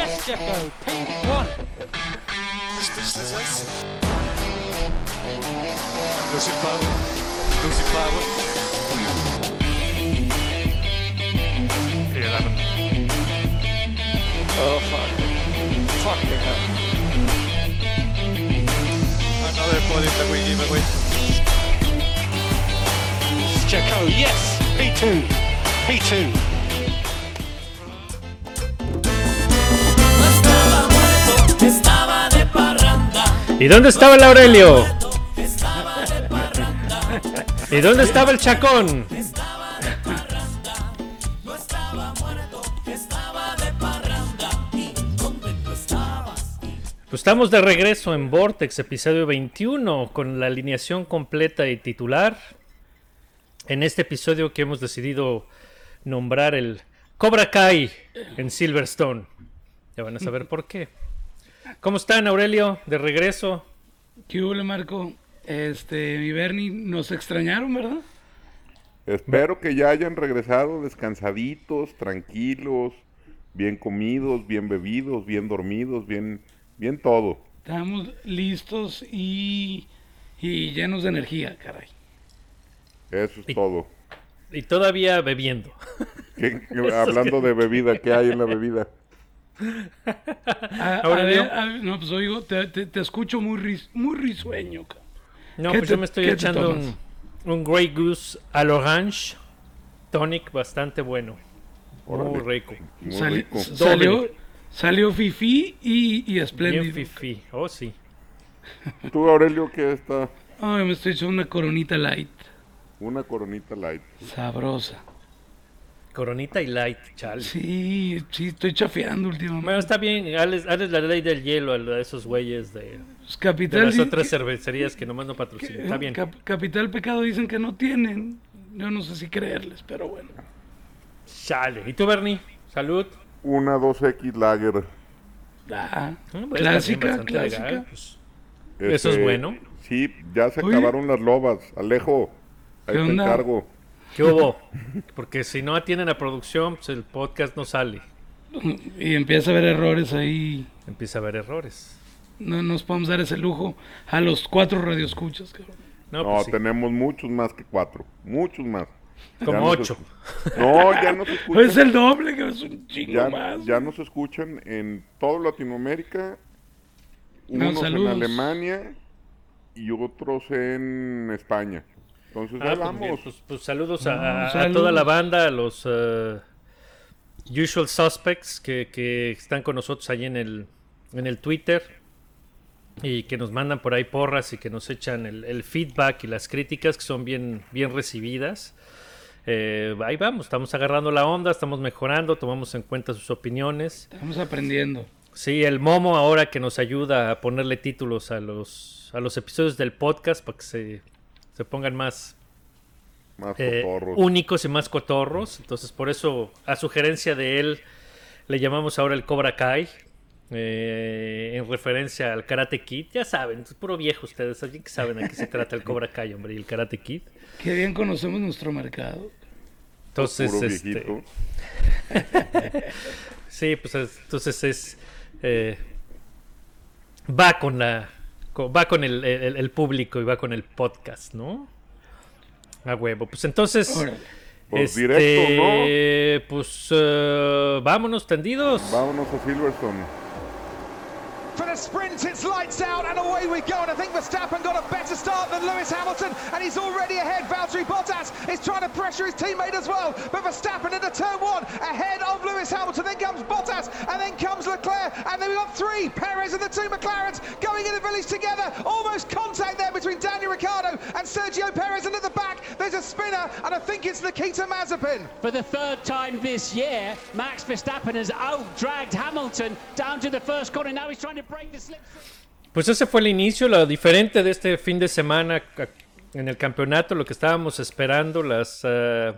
Yes, Jacko. P1. Lucy Flower. Lucy Flower. Eleven. Oh fuck. Fucking hell. Another point that we give away. Jacko, yes. P2. P2. ¿Y dónde estaba el Aurelio? ¿Y dónde estaba el Chacón? Pues estamos de regreso en Vortex, episodio 21, con la alineación completa y titular. En este episodio que hemos decidido nombrar el Cobra Kai en Silverstone. Ya van a saber por qué. ¿Cómo están, Aurelio? De regreso. ¿Qué hubo, Marco? Este, mi Bernie, nos extrañaron, ¿verdad? Espero que ya hayan regresado descansaditos, tranquilos, bien comidos, bien bebidos, bien dormidos, bien, bien todo. Estamos listos y, y llenos de energía, caray. Eso es Y- todo. Y todavía bebiendo. ¿Qué- qué- hablando de bebida, ¿qué hay en la bebida? A, a Aurelio. ver, a ver, no, pues oigo, te, te- te escucho muy, ris- muy risueño, cabrón. No, ¿Qué pues te- yo me estoy echando un, un Grey Goose al orange tonic bastante bueno. Muy rico. Muy Sali- rico. salió, salió Fifi y, y Bien espléndido. fifi. Oh, sí. Tú, Aurelio, ¿qué está? Ay, me estoy echando una coronita light, Una coronita light. sabrosa. Coronita y light, chale. Sí, sí, estoy chafeando últimamente. Bueno, está bien. Hazles, hazles la ley del hielo a esos güeyes de, Pues, de Capital, las di- otras cervecerías que nomás no patrocinan. Está bien. Cap- Capital Pecado dicen que no tienen. Yo no sé si creerles, pero bueno. Chale. ¿Y tú, Bernie? Salud. Una 2X Lager. Ah, Ah, pues, clásica, clásica. legal, pues. Eso es Este, bueno. Sí, ya se Oye. acabaron las lobas. Alejo, ahí ¿Qué te onda? encargo. ¿Qué hubo? Porque si no atienden a producción, pues el podcast no sale. Y empieza a haber errores ahí. Empieza a haber errores. No nos podemos dar ese lujo a los cuatro radioescuchas, cabrón. No, No, pues sí. tenemos muchos más que cuatro. Muchos más. Como Ya nos ocho. escu- No, ya nos escuchan. Es el doble, que es un chingo ya, más. ya nos escuchan en toda Latinoamérica, No, unos en saludos. Alemania y otros en España. Entonces, Ah, pues, pues, pues saludos No, a, toda la banda, a los eh, usual suspects que, que están con nosotros ahí en el, en el Twitter y que nos mandan por ahí porras y que nos echan el, el feedback y las críticas que son bien, bien recibidas. Eh, ahí vamos, estamos agarrando la onda, estamos mejorando, tomamos en cuenta sus opiniones. Estamos aprendiendo. Sí, el Momo ahora que nos ayuda a ponerle títulos a los, a los episodios del podcast para que se, se pongan más, Más eh, únicos y más cotorros. Entonces, por eso, a sugerencia de él, le llamamos ahora el Cobra Kai. eh, en referencia al Karate Kid. Ya saben, es puro viejo ustedes. Alguien que saben a qué se trata el Cobra Kai, hombre, y el Karate Kid. Qué bien conocemos nuestro mercado. Entonces, Puro este, viejito. Sí, pues es- entonces es. eh, va con la. Va con el, el- el público y va con el podcast, ¿no? A huevo. Pues entonces. Órale. Pues directo, Pues eh, vámonos tendidos. Vámonos a Silverstone. For the sprint, it's lights out and away we go. And I think Verstappen got a better start than Lewis Hamilton, and he's already ahead. Valtteri Bottas is trying to pressure his teammate as well. But Verstappen into turn one, ahead of Lewis Hamilton. Then comes Bottas, and then comes Leclerc, and then we've got three Perez and the two McLarens going in the village together. Almost contact there between Daniel Ricciardo and Sergio Perez. And at the back, there's a spinner, and I think it's Nikita Mazepin. For the third time this year, Max Verstappen has out-dragged Hamilton down to the first corner. Now he's trying to. Pues ese fue el inicio, lo diferente de este fin de semana en el campeonato, lo que estábamos esperando, las eh,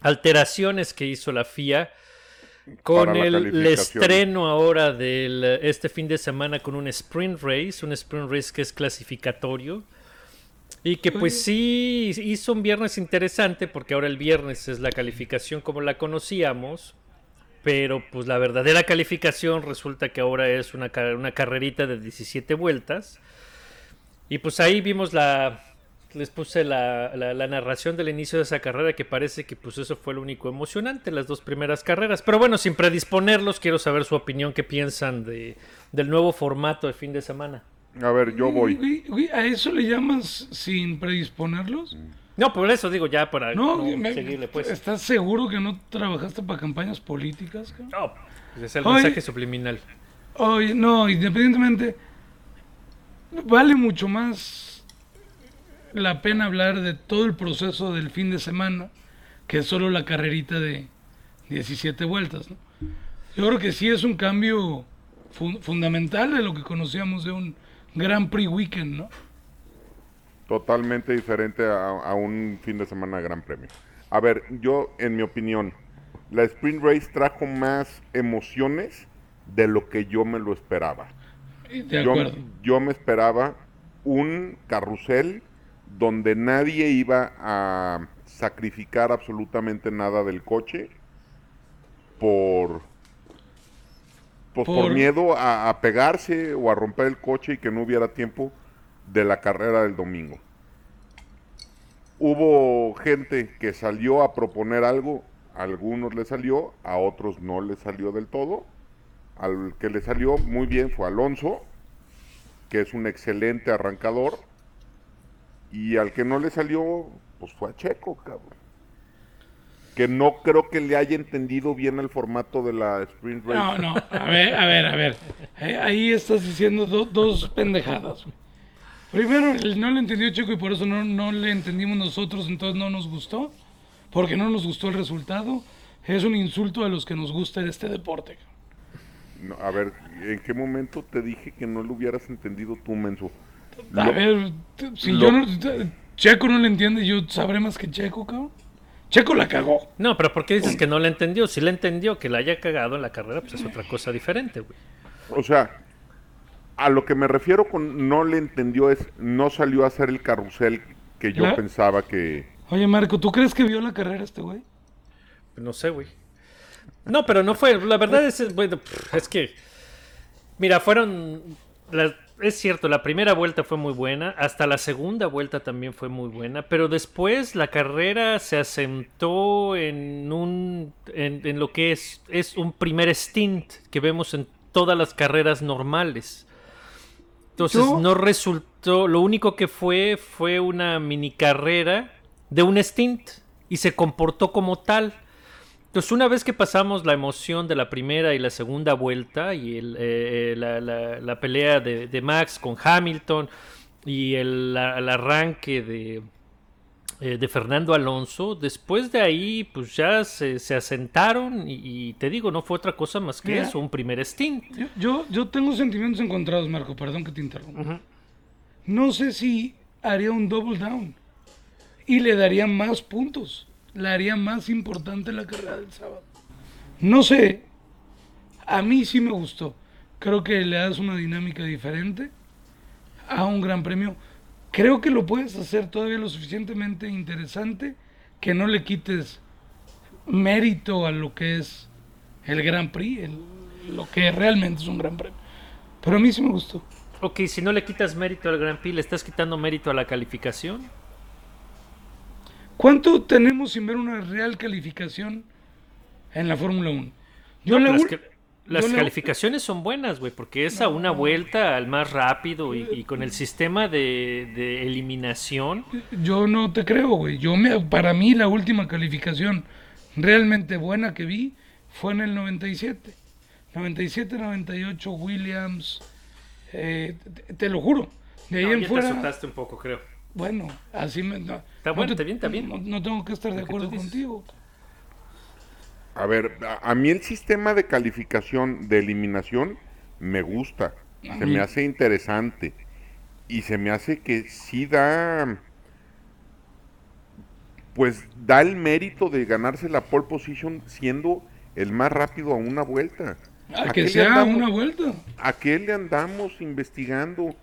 alteraciones que hizo la FIA con el, el estreno ahora de este fin de semana con un sprint race, un sprint race que es clasificatorio. Y que pues sí hizo un viernes interesante porque ahora el viernes es la calificación como la conocíamos pero pues la verdadera calificación resulta que ahora es una, una carrerita de 17 vueltas. Y pues ahí vimos la... Les puse la, la- la narración del inicio de esa carrera que parece que pues eso fue lo único emocionante, las dos primeras carreras. Pero bueno, sin predisponerlos, quiero saber su opinión, qué piensan de, del nuevo formato de fin de semana. A ver, yo voy. ¿A eso le llamas sin predisponerlos? No, por eso digo ya para No, no me- seguirle pues. ¿estás seguro que no trabajaste para campañas políticas? No, pues es el mensaje subliminal. Oye, no, independientemente, vale mucho más la pena hablar de todo el proceso del fin de semana que solo la carrerita de 17 vueltas. ¿no? Yo creo que sí es un cambio fun- fundamental de lo que conocíamos de un Grand Prix Weekend, ¿no? Totalmente diferente a, a un fin de semana de Gran Premio. A ver, yo, en mi opinión, la Sprint Race trajo más emociones de lo que yo me lo esperaba. De Yo, yo me esperaba un carrusel donde nadie iba a sacrificar absolutamente nada del coche por pues, por, Por- miedo a, a pegarse o a romper el coche y que no hubiera tiempo de la carrera del domingo. Hubo gente que salió a proponer algo, a algunos le salió, a otros no le salió del todo. Al que le salió muy bien fue Alonso, que es un excelente arrancador. Y al que no le salió, pues fue a Checo, cabrón. Que no creo que le haya entendido bien el formato de la Sprint Race. No, no, a ver, a ver, a ver. Eh, Ahí estás diciendo do- dos pendejadas. Primero, no le entendió Checo y por eso no, no le entendimos nosotros, entonces no nos gustó. Porque no nos gustó el resultado. Es un insulto a los que nos gusta este deporte. No, a ver, ¿en qué momento te dije que no lo hubieras entendido tú, menso? A Lo- ver, si lo- yo no. Checo no le entiende, yo sabré más que Checo, cabrón. Checo la cagó. No, pero ¿por qué dices que no le entendió? Si le entendió que la haya cagado en la carrera, pues es otra cosa diferente, güey. O sea, a lo que me refiero con no le entendió es no salió a hacer el carrusel que yo La- pensaba que... Oye, Marco, ¿tú crees que vio la carrera este güey? No sé, güey. No, pero no fue. La verdad es, bueno, es que. Mira, fueron. la- es cierto, la primera vuelta fue muy buena. Hasta la segunda vuelta también fue muy buena. Pero después la carrera se asentó en un. En, en lo que es. Es un primer stint que vemos en todas las carreras normales. Entonces Yo- no resultó. Lo único que fue fue una mini carrera de un stint. Y se comportó como tal. Entonces, una vez que pasamos la emoción de la primera y la segunda vuelta y el, eh, la, la- la pelea de, de Max con Hamilton y el, la- el arranque de, eh, de Fernando Alonso, después de ahí pues ya se, se asentaron y, y te digo, no fue otra cosa más que Mira. eso, un primer stint. Yo, yo, yo tengo sentimientos encontrados, Marco, perdón que te interrumpa. No sé si haría un double down y le daría más puntos. Le haría más importante la carrera del sábado. No sé. A mí sí me gustó. Creo que le das una dinámica diferente a un gran premio. Creo que lo puedes hacer todavía lo suficientemente interesante que no le quites mérito a lo que es el Gran Prix, el- lo que realmente es un gran premio. Pero a mí sí me gustó. Ok, si no le quitas mérito al Grand Prix, ¿le estás quitando mérito a la calificación? ¿Cuánto tenemos sin ver una real calificación en la Fórmula 1? Yo No, la que- las yo la- calificaciones son buenas, güey, porque es a una vuelta al más rápido y, y con el sistema de, de eliminación. Yo no te creo, güey. Yo me, para mí la última calificación realmente buena que vi fue en el 97. 97-98 Williams. eh, te, te lo juro. De ahí No, en ya te fuera. asustaste un poco, creo. Bueno, así me. No, Está no bueno, te- está bien, está bien. No, no tengo que estar de acuerdo dices. A ver, a, a mí el sistema de calificación de eliminación me gusta, se me hace interesante y se me hace que sí da, pues da el mérito de ganarse la pole position siendo el más rápido a una vuelta. A ¿A que sea andamos? una vuelta. ¿A qué le andamos investigando?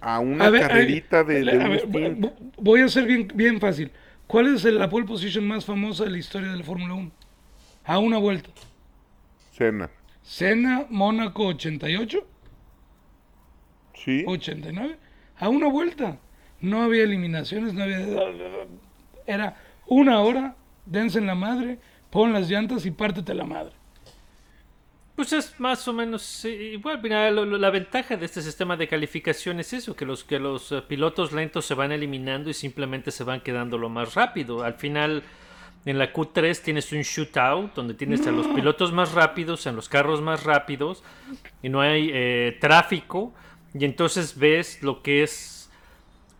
A una A ver, a ver, carrerita de, de a un ver, stint. vo- voy a ser bien, bien fácil. ¿Cuál es la pole position más famosa de la historia de la Fórmula 1? A una vuelta. Cena. Cena, Mónaco 88, Sí. 89, a una vuelta. No había eliminaciones, no había... Era una hora, dense en la madre, pon las llantas y pártete la madre. Pues es más o menos igual. Mira, lo- lo- la ventaja de este sistema de calificación es eso, que los, que los eh, pilotos lentos se van eliminando y simplemente se van quedando lo más rápido. Al final, en la Q3 tienes un shootout donde tienes a los pilotos más rápidos, en los carros más rápidos, y no hay eh, tráfico, y entonces ves lo que es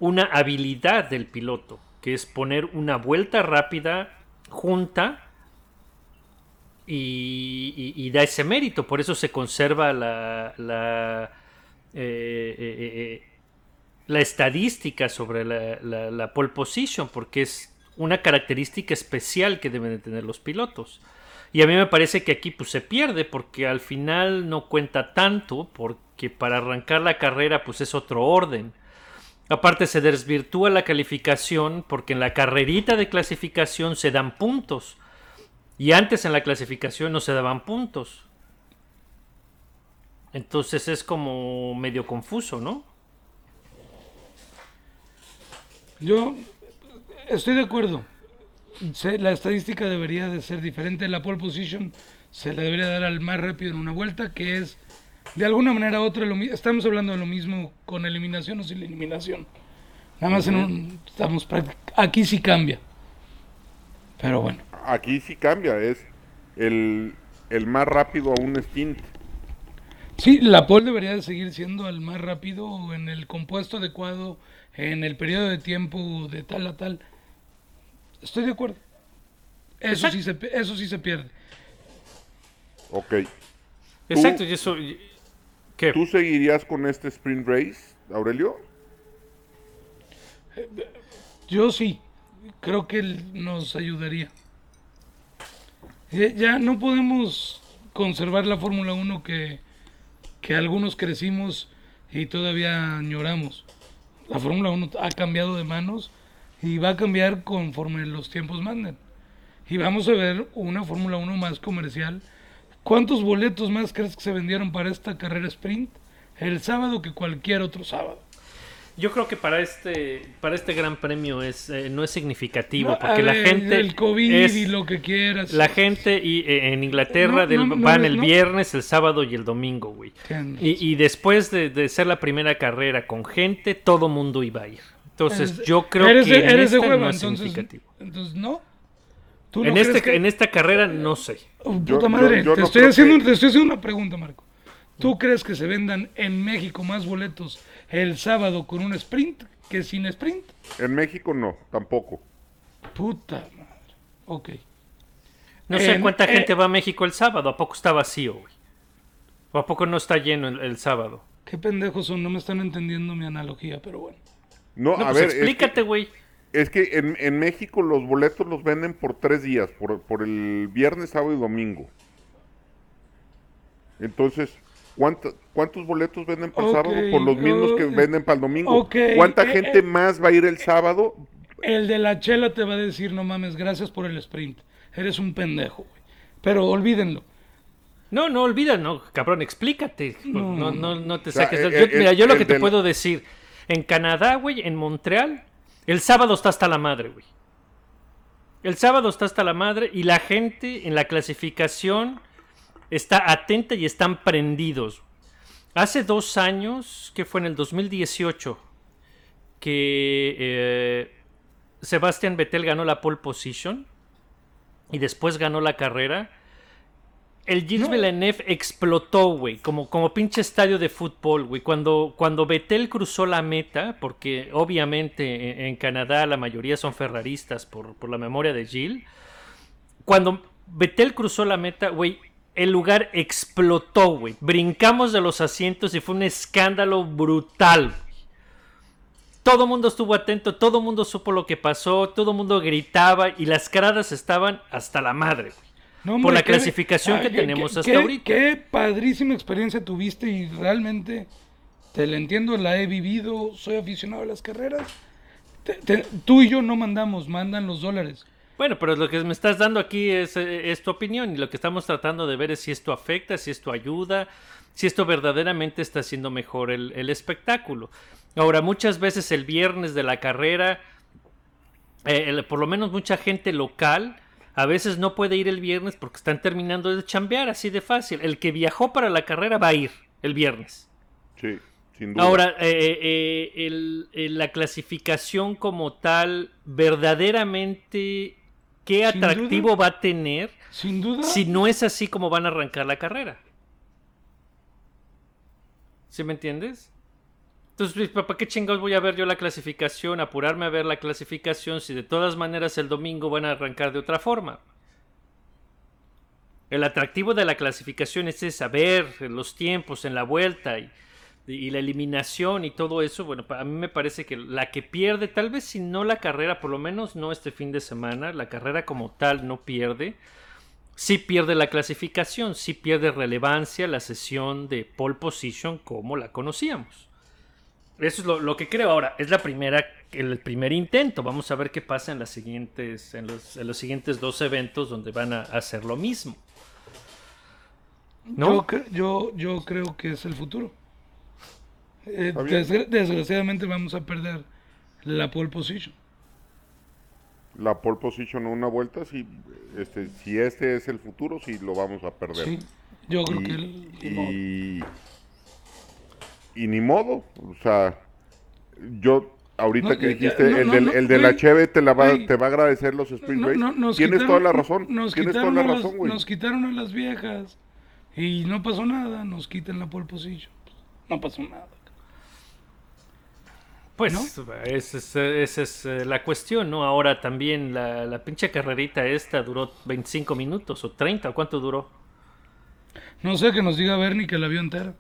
una habilidad del piloto, que es poner una vuelta rápida junta y, y- y da ese mérito. Por eso se conserva la, la, eh, eh, eh, la estadística sobre la, la- la pole position, porque es una característica especial que deben de tener los pilotos. Y a mí me parece que aquí pues se pierde porque al final no cuenta tanto porque para arrancar la carrera pues es otro orden. Aparte se desvirtúa la calificación porque en la carrerita de clasificación se dan puntos. Y antes en la clasificación no se daban puntos. Entonces es como medio confuso, ¿no? Yo estoy de acuerdo. La estadística debería de ser diferente. La pole position se le debería dar al más rápido en una vuelta, que es de alguna manera u otra. Lo, estamos hablando de lo mismo con eliminación o sin eliminación. Nada más en un, estamos aquí sí cambia. Pero bueno, Aquí sí cambia, es el, el más rápido a un stint. sí, la pole debería de seguir siendo el más rápido en el compuesto adecuado, en el periodo de tiempo de tal a tal. Estoy de acuerdo. Eso sí se, eso sí se pierde. Ok. Exacto, y eso... ¿Qué? ¿Tú seguirías con este sprint race, Aurelio? Yo sí, creo que él nos ayudaría. Eh, Ya no podemos conservar la Fórmula 1 que, que algunos crecimos y todavía añoramos. La Fórmula 1 ha cambiado de manos y va a cambiar conforme los tiempos manden. Y vamos a ver una Fórmula 1 más comercial. ¿Cuántos boletos más crees que se vendieron para esta carrera sprint el sábado que cualquier otro sábado? Yo creo que para este para este gran premio es eh, no es significativo No, porque la gente El COVID es- y lo que quieras. la gente y eh, en Inglaterra No, del- no, van el viernes, el sábado y el domingo, güey. Y después de, de ser la primera carrera con gente, todo mundo iba a ir. Entonces, Eres- yo creo eres que de, en eres de esta hueva, no es entonces, significativo. entonces no. ¿Tú no En, este, que- en esta carrera no sé. Oh, puta yo- madre, yo te, no estoy haciendo, que- te estoy haciendo una pregunta, Marco. ¿Tú crees que se vendan en México más boletos el sábado con un sprint que sin sprint? En México no, tampoco. Puta madre. Ok. No sé En- cuánta eh, gente va a México el sábado. ¿A poco está vacío, güey? ¿O a poco no está lleno el, el sábado? Qué pendejos son, no me están entendiendo mi analogía, pero bueno. No, No, a pues ver, es que- explícate, güey. Es que en, en México los boletos los venden por tres días, por, por el viernes, sábado y domingo. Entonces, ¿cuánto- ¿cuántos boletos venden para el sábado? Por los mismos que venden para el domingo. ¿Cuánta eh, gente eh. más va a ir el sábado? El de la chela te va a decir, no mames, gracias por el sprint. Eres un pendejo, güey. Pero olvídenlo. No, no olvida, no, cabrón, explícate. No, no, no, te O sea, saques. eh, yo- eh, mira, yo lo el que te del- puedo decir, en Canadá, güey, en Montreal, el sábado está hasta la madre, güey. El sábado está hasta la madre y la gente en la clasificación está atenta y están prendidos. Hace dos años, que fue en el 2018, que eh, Sebastian Vettel ganó la pole position y después ganó la carrera. El Gilles No. Villeneuve explotó, güey, como, como pinche estadio de fútbol, güey. Cuando, cuando Vettel cruzó la meta, porque obviamente en, en Canadá la mayoría son ferraristas por, por la memoria de Gilles. Cuando Vettel cruzó la meta, güey, el lugar explotó, güey. Brincamos de los asientos y fue un escándalo brutal, güey. Todo el mundo estuvo atento, todo el mundo supo lo que pasó, todo el mundo gritaba y las gradas estaban hasta la madre, güey. No, Por la qué- clasificación que tenemos qué- hasta qué- ahorita. Qué padrísima experiencia tuviste y realmente te la entiendo, la he vivido, soy aficionado a las carreras. Te- te- tú y yo no mandamos, mandan los dólares. Bueno, pero lo que me estás dando aquí es, eh, es tu opinión y lo que estamos tratando de ver es si esto afecta, si esto ayuda, si esto verdaderamente está haciendo mejor el, el espectáculo. Ahora, muchas veces el viernes de la carrera, eh, el- por lo menos mucha gente local, a veces no puede ir el viernes porque están terminando de chambear, así de fácil. El que viajó para la carrera va a ir el viernes. Sí, sin duda. Ahora, eh, eh, el- el- la clasificación como tal, verdaderamente, ¿qué atractivo duda. va a tener Sin duda. si no es así como van a arrancar la carrera? ¿Sí me entiendes? Entonces, ¿para qué chingados voy a ver yo la clasificación? Apurarme a ver la clasificación si de todas maneras el domingo van a arrancar de otra forma. El atractivo de la clasificación es saber los tiempos en la vuelta y, y la eliminación y todo eso. Bueno, a mí me parece que la que pierde, tal vez si no la carrera, por lo menos no este fin de semana, la carrera como tal no pierde. Sí pierde la clasificación, sí pierde relevancia la sesión de pole position como la conocíamos. Eso es lo, lo que creo. Ahora, es la primera, el primer intento. Vamos a ver qué pasa en, las siguientes, en, los, en los siguientes dos eventos donde van a hacer lo mismo. ¿No? Yo, cre- yo, yo creo que es el futuro. Eh, desgraciadamente vamos a perder la pole position. La pole position en una vuelta, si este, si este es el futuro, sí lo vamos a perder. Sí, yo creo y, que el- y, y ni modo, o sea, yo ahorita No, que ya- dijiste, no, el, no, del, no, el de la Cheve te, la va, te va a agradecer los nos Tienes quitaron- toda la razón, Nos tienes toda quitaron, la a las, razón, güey. nos quitaron a las viejas y no pasó nada. Nos quitan la pole position. No pasó nada. Pues esa es, esa es, eh, la cuestión, ¿no? Ahora también la, la pinche carrerita esta duró 25 minutos o 30, ¿o ¿cuánto duró? No sé que nos diga Bernie que la vio entera.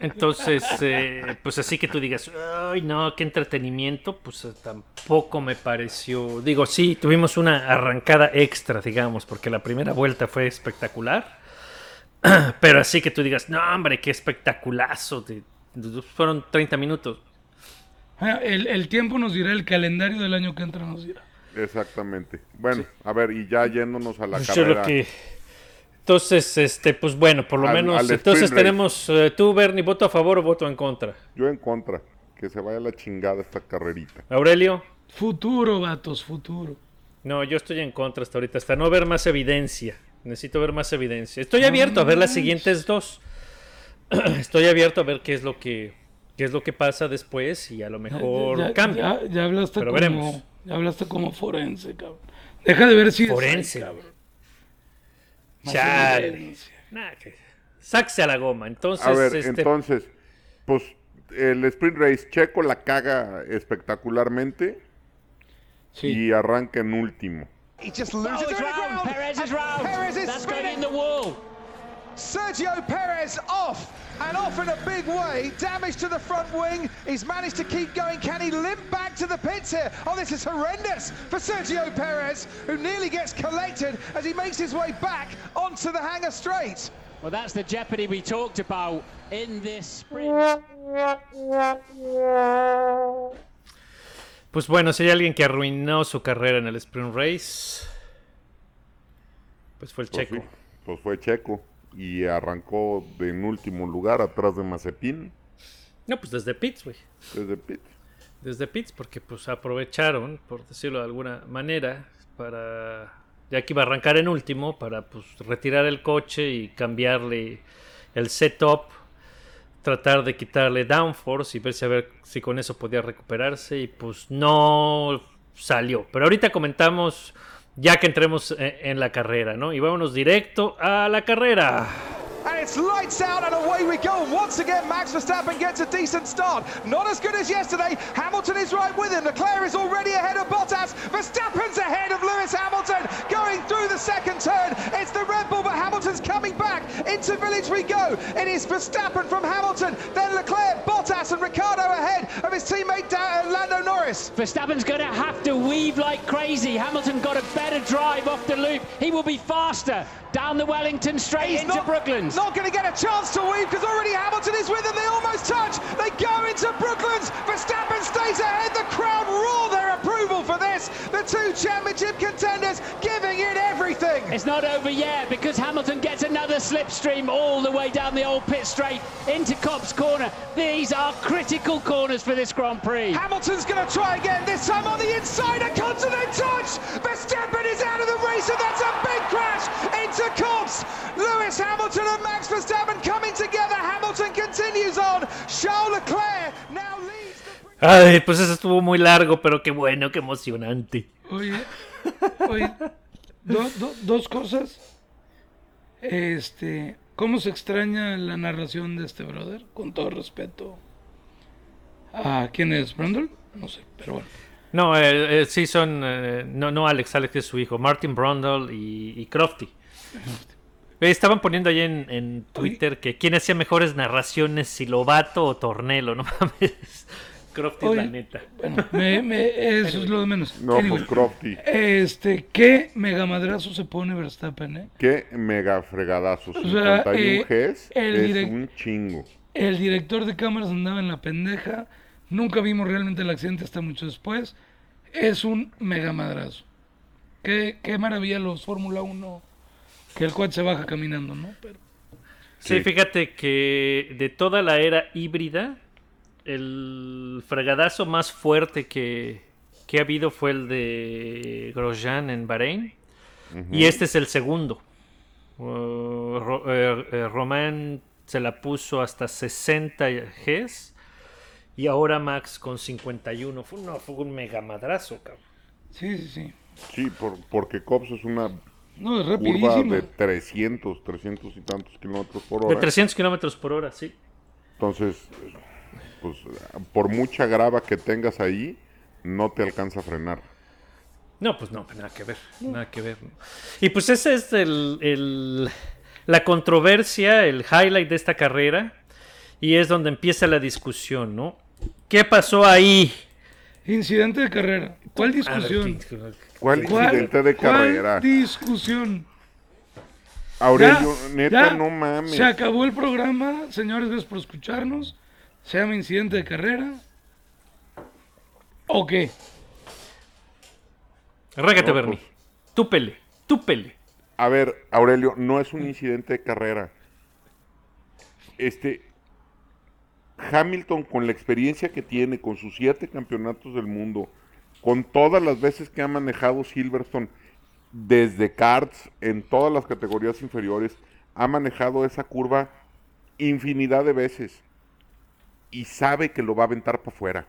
Entonces, eh, pues así que tú digas, ay no, qué entretenimiento, pues tampoco me pareció. Digo, sí, tuvimos una arrancada extra, digamos, porque la primera vuelta fue espectacular. Pero así que tú digas, no, hombre, qué espectaculazo. de- de- fueron 30 minutos. Ah, El, el tiempo nos dirá, el calendario del año que entra nos dirá. Exactamente. Bueno, a ver, y ya yéndonos a la Pues yo carrera. lo que- Entonces, este, pues bueno, por lo Al- menos, al entonces tenemos, eh, tú, Bernie, ¿voto a favor o voto en contra? Yo en contra, que se vaya a la chingada esta carrerita. Aurelio. Futuro, vatos, futuro. No, yo estoy en contra hasta ahorita, hasta no ver más evidencia. Necesito ver más evidencia. Estoy abierto a ver las siguientes dos. Estoy abierto a ver qué es lo que qué es lo que pasa después y a lo mejor ya, cambia. ya- ya hablaste Pero como, veremos. ya hablaste como forense, cabrón. Deja de ver si es Forense. cabrón. Chale. Nah, que- Sáquese a la goma. Entonces, A ver, este, entonces, pues el sprint race, Checo la caga espectacularmente Sí. y arranca en último. He just Oh, loses round. Perez is and round. Perez is That's going in the wall. Sergio Perez off and off in a big way. Damage to the front wing. He's managed to keep going. Can he limp back to the pits here? Oh, this is horrendous for Sergio Perez, who nearly gets collected as he makes his way back onto the hangar straight. Well, that's the jeopardy we talked about in this sprint. pues bueno, si hay alguien que arruinó su carrera en el sprint race, pues fue el Pues, checo. sí, pues fue Checo y arrancó de en último lugar atrás de Mazepin No, pues desde pits, güey. desde pit. desde pits porque pues aprovecharon, por decirlo de alguna manera, para ya que iba a arrancar en último para pues retirar el coche y cambiarle el setup, tratar de quitarle downforce y ver si a ver si con eso podía recuperarse y pues no salió. Pero ahorita comentamos ya que entremos en, en la carrera, ¿no? Y vámonos directo a la carrera. And it's lights out and away we go. Once again, Max Verstappen gets a decent start. Not as good as yesterday. Hamilton is right with him. Leclerc is already ahead of Bottas. Verstappen's ahead of Lewis Hamilton. Going through the second turn. It's the Red Bull, but Hamilton's coming back. Into village we go. It is Verstappen from Hamilton. Then Leclerc, Bottas, and Ricardo ahead of his teammate uh, Lando Norris. Verstappen's going to have to weave like crazy. Hamilton got a better drive off the loop. He will be faster down the Wellington straight into not, Brooklands. Not going to get a chance to weave because already Hamilton is with him. They almost touch. They go into Brooklands. Verstappen stays ahead. The crowd roar their approval for this. The two championship contenders giving it everything. It's not over yet because Hamilton gets another slipstream all the way down the old pit straight into Cops Corner. These are critical corners for this Grand Prix. Hamilton's going to try again, this time on the inside, a continent touch. Verstappen is out of the race, and that's a big crash into Cobbs. Lewis Hamilton and Max Verstappen coming together. Hamilton continues on. Charles Leclerc now leads the... Ay, pues eso estuvo muy largo, pero qué bueno, qué emocionante. Oye, oye, do- do- dos cosas. Este, ¿cómo se extraña la narración de este brother? Con todo respeto. ¿A quién es? ¿Brundle? No sé, pero bueno. No, eh, eh, sí son. eh, no, no Alex, Alex es su hijo. Martin Brundle y, y Crofty. Eh, Estaban poniendo ahí en, en Twitter que quién hacía mejores narraciones, si Lobato o Tornelo, no mames. Crofty es la neta. Bueno, me- me- eso es lo de menos. No, Anyway, pues Crofty. Este, qué megamadrazo se pone Verstappen, ¿eh? Qué mega fregadazo. O sea, 51 eh, Gs el es direct- un chingo. El director de cámaras andaba en la pendeja. Nunca vimos realmente el accidente hasta mucho después. Es un mega madrazo. Qué, qué maravilla los Fórmula 1. Que el cuate se baja caminando, ¿no? Pero Sí, Sí. fíjate que de toda la era híbrida, el fregadazo más fuerte que, que ha habido fue el de Grosjean en Bahrein. Y este es el segundo. Uh, Ro- eh, eh, Román se la puso hasta 60 Gs. Y ahora Max con 51. Fue, no, fue un mega madrazo, cabrón. sí, sí, sí. Sí, por- porque Cops es una No, es curva rapidísimo. de 300, 300 y tantos kilómetros por De hora. 300 kilómetros por hora, sí. Entonces, pues por mucha grava que tengas ahí, no te alcanza a frenar. No, pues no, nada que ver, nada que ver. Y pues ese es el, el- la controversia, el highlight de esta carrera, y es donde empieza la discusión, ¿no? ¿Qué pasó ahí? Incidente de carrera. ¿Cuál discusión? ¿Cuál ¿Cuál- incidente de cuál carrera? discusión? Aurelio, Ya, neta, ya, no mames. Se acabó el programa. Señores, gracias por escucharnos. Se llama Incidente de Carrera. ¿O qué? Régate, No, Bernie. pues. Tú pele, tú pele. A ver, Aurelio, no es un incidente de carrera. Este. Hamilton, con la experiencia que tiene, con sus siete campeonatos del mundo, con todas las veces que ha manejado Silverstone, desde karts, en todas las categorías inferiores, ha manejado esa curva infinidad de veces. Y sabe que lo va a aventar para afuera.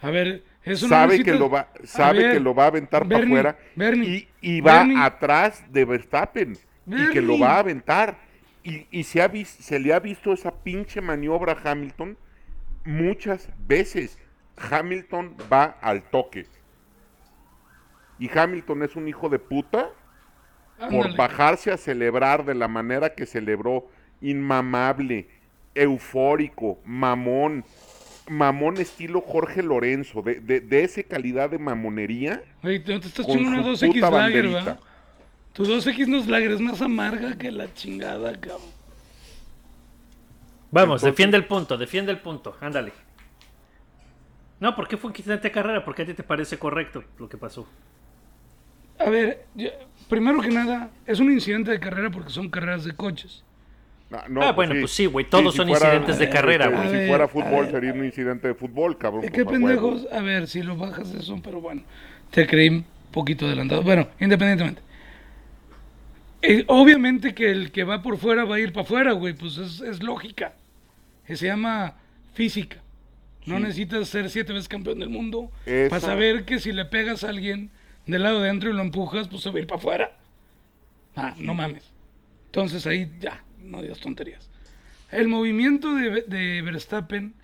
A ver, eso no sabe que lo va, sabe ver, que lo va a aventar para afuera y, y va Bernie. atrás de Verstappen y que lo va a aventar. Y, y se, ha se le ha visto esa pinche maniobra a Hamilton muchas veces. Hamilton va al toque. Y Hamilton es un hijo de puta por bajarse a celebrar de la manera que celebró, inmamable, eufórico, mamón, mamón estilo Jorge Lorenzo, de, de, de esa calidad de mamonería. Oye, ¿no te estás con chingando una su 2X puta Lager, banderita. ¿verdad? Tu 2X no es Lager, es más amarga que la chingada, cabrón. Vamos, Entonces- defiende el punto, defiende el punto, ándale. No, ¿por qué fue un incidente de carrera? ¿Por qué a ti te parece correcto lo que pasó? A ver, yo- primero que nada, es un incidente de carrera porque son carreras de coches. Ah, no, Ah, bueno, pues sí, güey, todos son incidentes de carrera, este, güey. Si fuera fútbol ver. sería un incidente de fútbol, cabrón. Eh, pues, ¿Qué huevo. pendejos? A ver, si lo bajas de eso, pero bueno, te creí un poquito adelantado. Bueno, independientemente. Eh, obviamente que el que va por fuera va a ir para afuera, güey, pues es, es lógica. Que se llama física. No necesitas ser siete veces campeón del mundo Esa- para saber que si le pegas a alguien del lado de adentro y lo empujas, pues se va a ir para afuera. Ah, no mames. Entonces ahí ya, no digas tonterías. El movimiento de, de Verstappen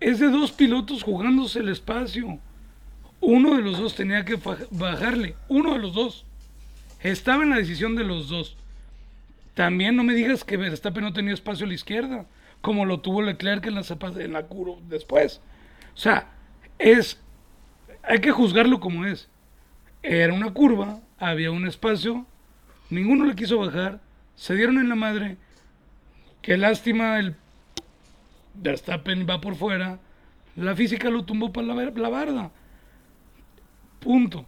es de dos pilotos jugándose el espacio. Uno de los dos tenía que bajarle. Uno de los dos. Estaba en la decisión de los dos. También no me digas que Verstappen no tenía espacio a la izquierda, como lo tuvo Leclerc en la, en la curva después. O sea, es. Hay que juzgarlo como es. Era una curva, había un espacio, ninguno le quiso bajar, se dieron en la madre. Qué lástima, el Verstappen va por fuera, la física lo tumbó para la, la barda. Punto.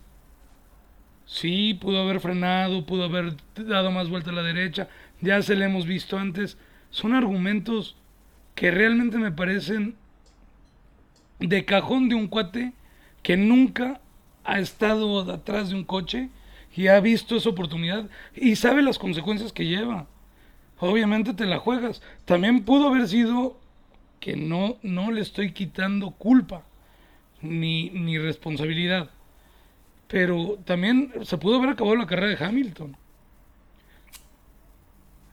Sí, pudo haber frenado, pudo haber dado más vuelta a la derecha, ya se le hemos visto antes. Son argumentos que realmente me parecen de cajón de un cuate que nunca ha estado atrás de un coche y ha visto esa oportunidad y sabe las consecuencias que lleva. Obviamente te la juegas. También pudo haber sido que no, no le estoy quitando culpa ni, ni responsabilidad. Pero también se pudo haber acabado la carrera de Hamilton.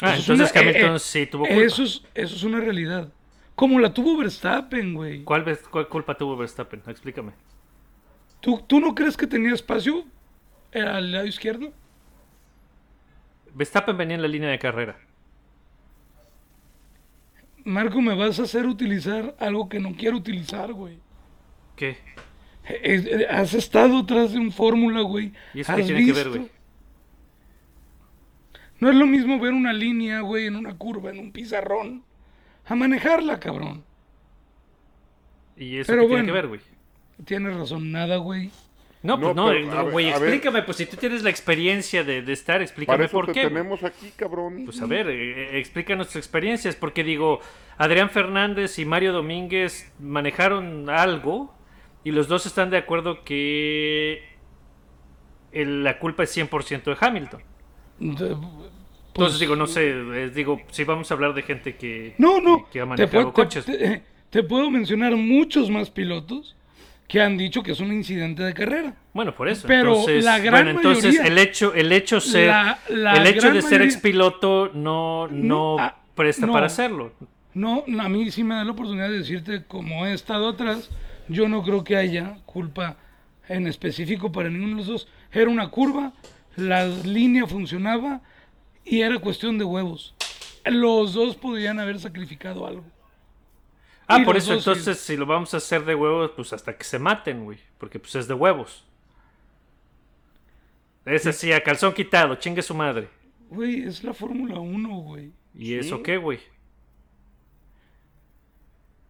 Ah, Eso es entonces una- Hamilton eh, eh, sí tuvo culpa. Eso es, eso es una realidad. Como la tuvo Verstappen, güey. ¿Cuál, ¿Cuál culpa tuvo Verstappen? Explícame. ¿Tú, ¿Tú no crees que tenía espacio al lado izquierdo? Verstappen venía en la línea de carrera. Marco, me vas a hacer utilizar algo que no quiero utilizar, güey. ¿Qué? Eh, Has estado atrás de un fórmula, güey. ¿Y eso qué tiene que ver, visto. güey? No es lo mismo ver una línea, güey, en una curva, en un pizarrón, a manejarla, cabrón. ¿Y eso Pero qué tiene bueno. que ver, güey? Tienes razón, nada, güey. No, No, pues no, pero, a ver, güey, ver. explícame, pues si tú tienes la experiencia de, de estar, explícame Para eso por te qué. tenemos aquí, cabrón. Pues a ver, eh, eh, explícanos tus experiencias, porque digo, Adrián Fernández y Mario Domínguez manejaron algo y los dos están de acuerdo que el- la culpa es 100% de Hamilton. De- Entonces pues, digo, no sé, eh, digo, si vamos a hablar de gente que, No, no. que ha te, manejado puedo- te- coches. te- te puedo mencionar muchos más pilotos que han dicho que es un incidente de carrera. Bueno, por eso. Pero entonces, la gran bueno, entonces mayoría- el hecho, el hecho ser, La- la el hecho de ser mayoría- expiloto no, no, No, ah, presta no. para hacerlo. No, a mí sí me da la oportunidad de decirte, como he estado atrás, yo no creo que haya culpa en específico para ninguno de los dos. Era una curva, la línea funcionaba y era cuestión de huevos. Los dos podían haber sacrificado algo. Ah, Y por eso dos, entonces si lo vamos a hacer de huevos, pues hasta que se maten, güey. Porque pues es de huevos. Es así, a calzón quitado, chingue su madre. Güey, es la Fórmula 1, güey. ¿Y eso qué, güey?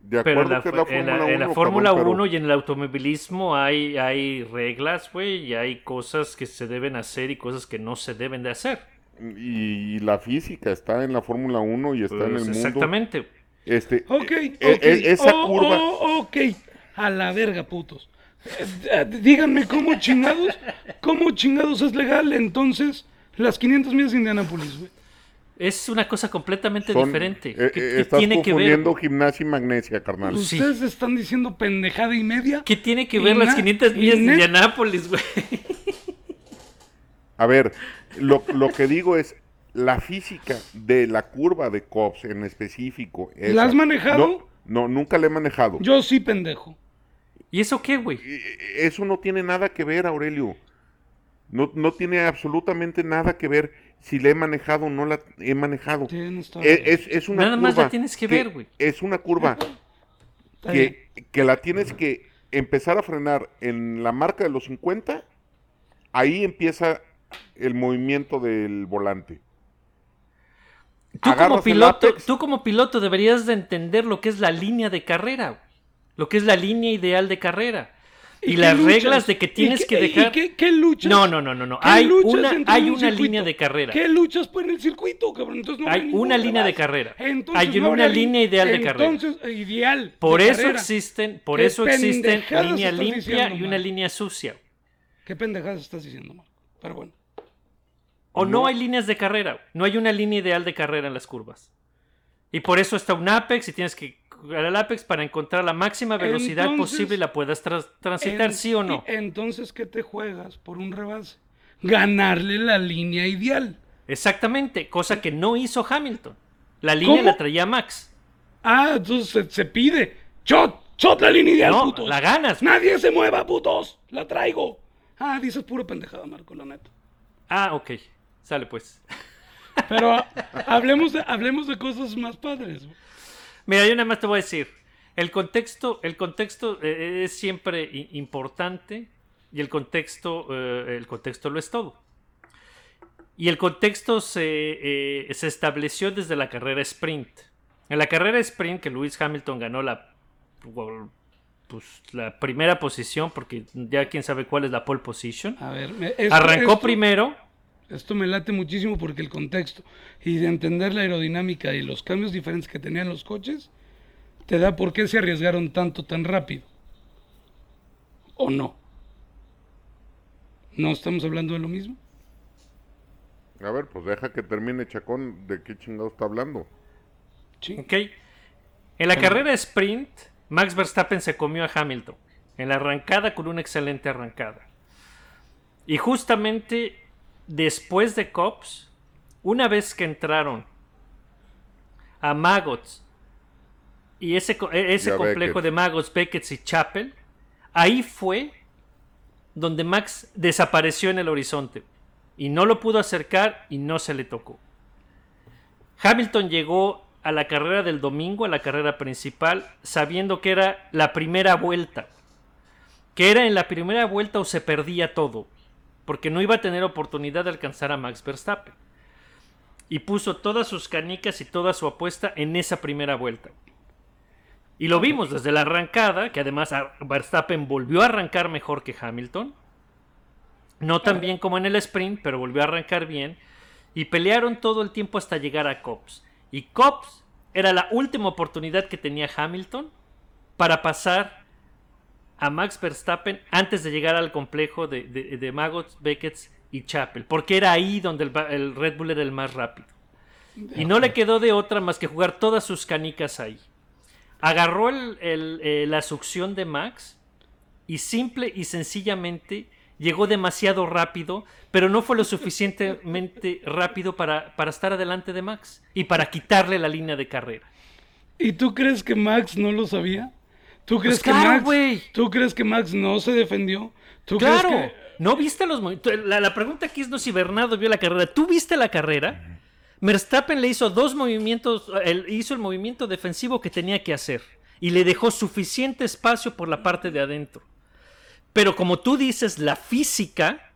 De Pero acuerdo en la, que es la en la- Fórmula en la 1, Fórmula cabrón, pero- 1 y en el automovilismo hay, hay reglas, güey, y hay cosas que se deben hacer y cosas que no se deben de hacer. Y, la física está en la Fórmula 1 y está en el Pues, mundo. exactamente. Este, Ok, eh, ok. eh, esa oh, curva. oh, ok. A la verga, putos. Eh, díganme cómo chingados, cómo chingados es legal entonces las 500 millas de Indianapolis, güey. Es una cosa completamente son- diferente. eh, ¿Qué, eh, estás tiene que ver? gimnasia y magnesia, carnal. Sí. Ustedes están diciendo pendejada y media. ¿Qué tiene que ver las na- 500 y millas de Indianápolis, güey? A ver, lo, lo que digo es la física de la curva de Cops en específico. esa. ¿La has manejado? No, no, nunca la he manejado. Yo sí, pendejo. ¿Y eso qué, güey? Eh, Eso no tiene nada que ver, Aurelio. No, no tiene absolutamente nada que ver si la he manejado o no la he manejado. Toda Es, es- es una Nada más curva la tienes que ver, güey. Es una curva que, que la tienes que empezar a frenar en la marca de los 50. Ahí empieza el movimiento del volante. Tú como, Agarras piloto, tú como piloto deberías de entender lo que es la línea de carrera, lo que es la línea ideal de carrera. Y, las luchas? reglas de que ¿Y tienes qué- que y dejar... qué, qué luchas? No, no, no, no, no. ¿Qué Hay una, hay un una circuito? línea de carrera. ¿Qué luchas por el circuito, cabrón? Entonces no Hay una línea de carrera. Entonces Hay no una línea ideal de carrera. Entonces, eh, ideal. Por eso carrera. existen, por ¿Qué eso existen línea limpia diciendo, y una man? línea sucia. ¿Qué pendejadas estás diciendo, Marco? Pero bueno. O no. No. hay líneas de carrera. No hay una línea ideal de carrera en las curvas. Y por eso está un apex y tienes que jugar al apex para encontrar la máxima velocidad Entonces, posible y la puedas transitar, En- sí o no. Entonces, ¿qué te juegas por un rebase? Ganarle la línea ideal. Exactamente, cosa que no hizo Hamilton. La línea ¿Cómo? la traía Max. Ah, entonces se, se pide. ¡Shot! ¡Shot la línea ideal, No, putos! la ganas. ¡Nadie se mueva, putos! ¡La traigo! Ah, dices pura pendejada, Marco, la neta. Ah, ok. Sale pues. Pero hablemos, de, hablemos de cosas más padres. Mira, yo nada más te voy a decir. El contexto, el contexto eh, es siempre importante y el contexto, eh, el contexto lo es todo. Y el contexto se, eh, se estableció desde la carrera sprint. En la carrera sprint que Lewis Hamilton ganó la pues, la primera posición, porque ya quién sabe cuál es la pole position. A ver, me- esto- Arrancó esto- primero, Esto me late muchísimo porque el contexto y de entender la aerodinámica y los cambios diferentes que tenían los coches te da por qué se arriesgaron tanto tan rápido. ¿O no? ¿No estamos hablando de lo mismo? A ver, pues deja que termine Chacón de qué chingado está hablando. Sí. ¿ok? En la carrera sprint, Max Verstappen se comió a Hamilton. En la arrancada con una excelente arrancada. Y justamente después de Cops, una vez que entraron a Maggots y ese, e- ese complejo Beckett. de Maggots, Beckett y Chapel, ahí fue donde Max desapareció en el horizonte. Y no lo pudo acercar y no se le tocó. Hamilton llegó a la carrera del domingo, a la carrera principal, sabiendo que era la primera vuelta. Que era en la primera vuelta o se perdía todo. Porque no iba a tener oportunidad de alcanzar a Max Verstappen. Y puso todas sus canicas y toda su apuesta en esa primera vuelta. Y lo vimos desde la arrancada, que además Verstappen volvió a arrancar mejor que Hamilton. No tan bien como en el sprint, pero volvió a arrancar bien. Y pelearon todo el tiempo hasta llegar a Cops. Y Cops era la última oportunidad que tenía Hamilton para pasar a Max Verstappen antes de llegar al complejo de, de, de Maggots, Beckett y Chapel. Porque era ahí donde el, el Red Bull era el más rápido. Y no le quedó de otra más que jugar todas sus canicas ahí. Agarró el- el, eh, la succión de Max y simple y sencillamente llegó demasiado rápido, pero no fue lo suficientemente rápido para, para estar adelante de Max y para quitarle la línea de carrera. ¿Y tú crees que Max no lo sabía? ¿Tú crees Pues que claro, Max. ¿Tú crees que Max no se defendió? ¿Tú Claro, crees que ¿no viste los movimientos? La, la pregunta aquí es no si Bernardo vio la carrera. ¿Tú viste la carrera? Verstappen le hizo dos movimientos, él hizo el movimiento defensivo que tenía que hacer y le dejó suficiente espacio por la parte de adentro. Pero como tú dices, la física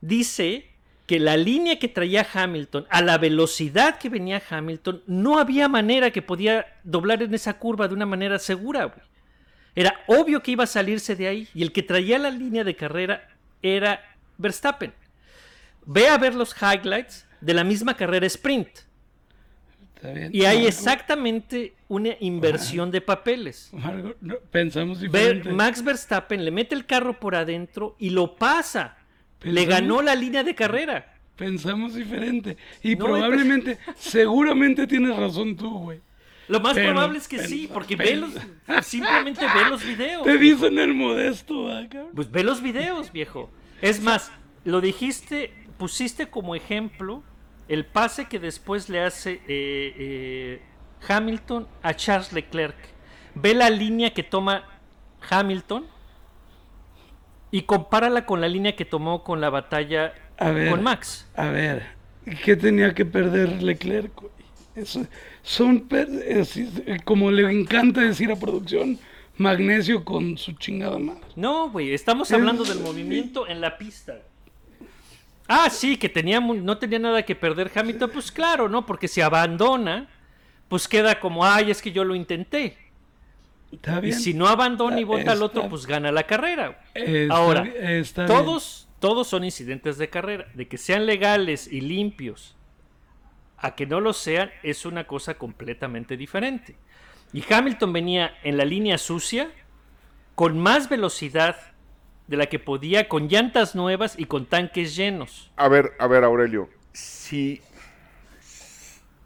dice que la línea que traía Hamilton, a la velocidad que venía Hamilton, no había manera que podía doblar en esa curva de una manera segura. güey. Era obvio que iba a salirse de ahí y el que traía la línea de carrera era Verstappen. Ve a ver los highlights de la misma carrera sprint Está bien, y hay exactamente una inversión de papeles. No, pensamos diferente. Max Verstappen le mete el carro por adentro y lo pasa. Le ganó la línea de carrera. Pensamos diferente. Y No, probablemente, seguramente tienes razón tú, güey. Lo más Pero- probable es que pero- sí, porque pero- ve los, simplemente ve los videos. Te dicen el modesto, ¿ah, cabrón? Pues ve los videos, viejo. Es más, lo dijiste, pusiste como ejemplo el pase que después le hace eh, eh, Hamilton a Charles Leclerc. Ve la línea que toma Hamilton y compárala con la línea que tomó con la batalla A ver. con Max. A ver, ¿qué tenía que perder Leclerc? Son, es- como le encanta decir a producción, magnesio con su chingada madre. No, güey, estamos hablando del movimiento en la pista. Ah, sí, que tenía, no tenía nada que perder Hamilton, pues claro, ¿no? Porque si abandona, pues queda como, ay, es que yo lo intenté. ¿Está Y si no abandona y vota al otro, pues gana la carrera. Está Ahora, está todos, todos son incidentes de carrera. De que sean legales y limpios a que no lo sean es una cosa completamente diferente. Y Hamilton venía en la línea sucia con más velocidad de la que podía, con llantas nuevas y con tanques llenos. A ver, a ver, Aurelio. Si,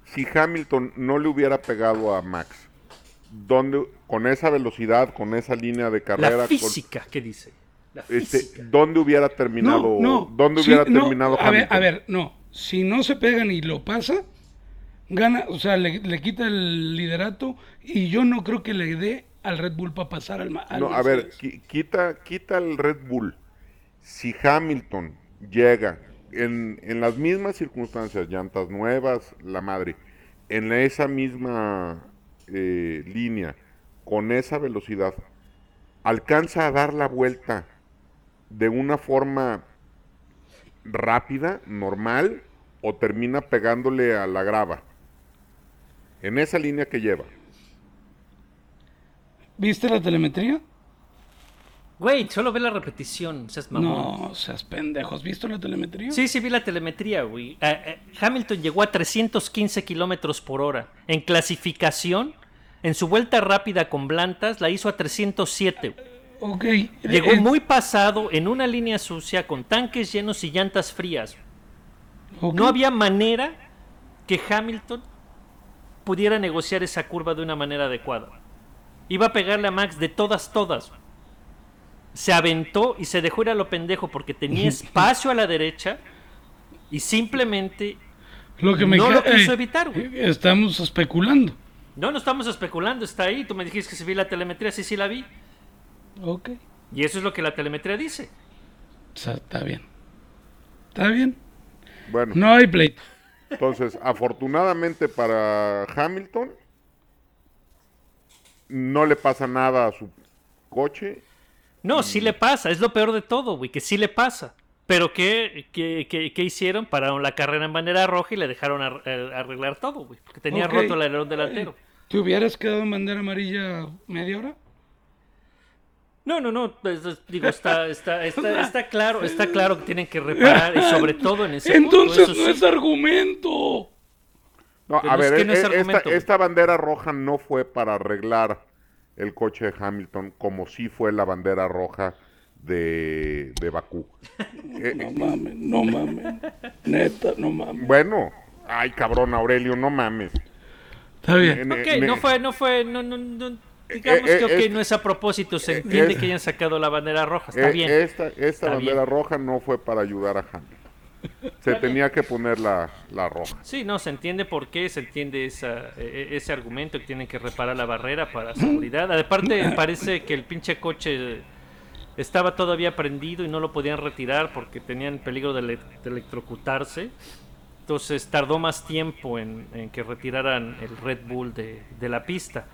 si Hamilton no le hubiera pegado a Max, ¿dónde, con esa velocidad, con esa línea de carrera, La con- física, ¿qué dice? La este, física. ¿dónde hubiera terminado? No, no. ¿Dónde sí, hubiera no, terminado a ver, Hamilton? a ver, no. Si no se pegan y lo pasa, gana, o sea, le, le quita el liderato y yo no creo que le dé al Red Bull para pasar al, al No, a ver, quita, quita el Red Bull. Si Hamilton llega en, en las mismas circunstancias, llantas nuevas, la madre, en esa misma eh, línea, con esa velocidad, alcanza a dar la vuelta de una forma rápida, normal, o termina pegándole a la grava. En esa línea que lleva. ¿Viste la telemetría? Güey, solo ve la repetición, seas mamón. No, seas pendejo. ¿Has visto la telemetría? Sí, sí vi la telemetría, güey. Eh, eh, Hamilton llegó a 315 kilómetros por hora. En clasificación, en su vuelta rápida con Blantas, la hizo a 307. Ok. Llegó eh, muy pasado en una línea sucia con tanques llenos y llantas frías. No había manera que Hamilton pudiera negociar esa curva de una manera adecuada. Iba a pegarle a Max de todas, todas. Se aventó y se dejó ir a lo pendejo porque tenía espacio a la derecha y simplemente Lo que me no lo quiso eh, evitar, güey. Estamos especulando. No, no estamos especulando, está ahí. Tú me dijiste que si vi la telemetría, sí, sí la vi. Ok. Y eso es lo que la telemetría dice. O sea, está bien. Está bien. Bueno, No hay pleito. entonces, afortunadamente para Hamilton, no le pasa nada a su coche. No, sí le pasa, es lo peor de todo, güey, que sí le pasa. Pero ¿qué, qué, qué- qué hicieron? Pararon la carrera en bandera roja y le dejaron ar- eh, arreglar todo, güey. Porque tenía roto el alerón delantero. ¿Te hubieras quedado en bandera amarilla media hora? No, no, no, pues, es- digo, está, está, está, está claro, está claro que tienen que reparar y sobre todo en ese punto, Entonces eso no sí. es argumento. No, Pero a es ver, que no e- es e- argumento, esta, bandera roja no fue para arreglar el coche de Hamilton como sí fue la bandera roja de, de Bakú. Eh, No mames, no mames. Neta, no mames. bueno, ay cabrón Aurelio, no mames. Está bien. En- Ok, en- no fue, no fue, no, no, no, digamos eh, que ok, es- no es a propósito, se entiende es- que hayan sacado la bandera roja, está eh, bien. Esta, esta Está bandera bien. roja no fue para ayudar a Hamilton. Se tenía que poner la, la roja. Sí, no, se entiende por qué, se entiende esa, e- e- ese argumento que tienen que reparar la barrera para seguridad. Aparte, parece que el pinche coche estaba todavía prendido y no lo podían retirar porque tenían peligro de electrocutarse. Entonces tardó más tiempo en, en que retiraran el Red Bull de, de la pista.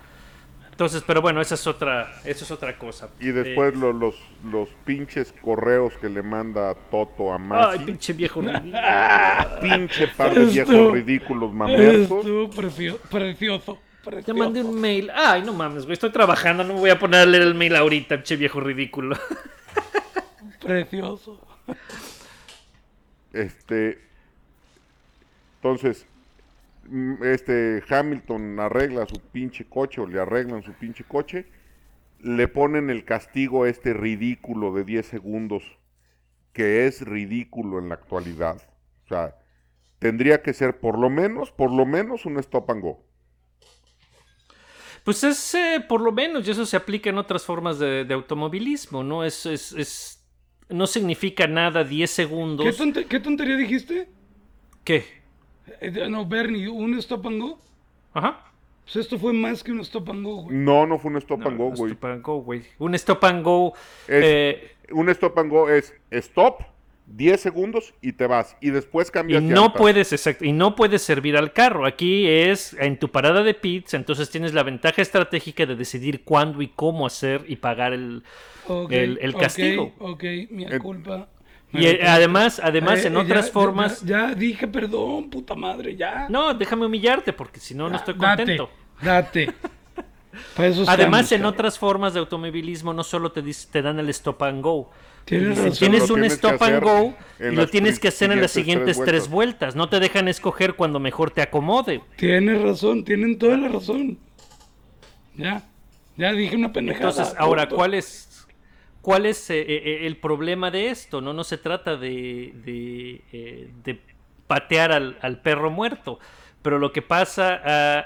Entonces, pero bueno, esa es otra, eso es otra cosa. Y después Eh, lo- los, los pinches correos que le manda Toto a ay, Masi. pinche viejo. pinche par de viejos ridículos mamertos. Estuvo precio- precioso. Te precioso. mandé un mail. Ay, no mames, güey. Estoy trabajando. No me voy a poner a leer el mail ahorita, pinche viejo ridículo. Precioso. Este. Entonces, este Hamilton arregla su pinche coche o le arreglan su pinche coche. Le ponen el castigo este ridículo de 10 segundos, que es ridículo en la actualidad. O sea, tendría que ser por lo menos, por lo menos un stop and go. Pues es eh, por lo menos, y eso se aplica en otras formas de, de automovilismo, ¿no? Es, es, es- no significa nada 10 segundos. ¿Qué, tonte- qué tontería dijiste? ¿Qué? Eh, no, Bernie, ¿un stop and go? Ajá. Pues esto fue más que un stop and go, güey. No, no fue un stop No, and go, un güey. stop and go, güey. Un stop and go. Es- eh, Un stop and go es stop, 10 segundos y te vas. Y después y cambias no llantas. puedes, exacto, y no puedes servir al carro. Aquí es en tu parada de pits, entonces tienes la ventaja estratégica de decidir cuándo y cómo hacer y pagar el, el, castigo. Ok, mi Eh, culpa. Y eh, además, además Eh, en eh, otras ya- formas. Ya, ya dije perdón, puta madre, ya. No, déjame humillarte porque si no, no estoy contento. Date. Eso Además, estamos, en cabrón. otras formas de automovilismo no solo te, dis- te dan el stop and go. Tienes Dicen, razón. tienes un stop and go y lo tienes que hacer en las siguientes tres tres vueltas. No te dejan escoger cuando mejor te acomode. Tienes razón, tienen toda la razón. Ya. Ya dije una pendejada. Entonces, ahora. ¿cuál es, cuál es eh, eh, el problema de esto? No, no se trata de, de, eh, patear al, perro muerto. Pero lo que pasa ah,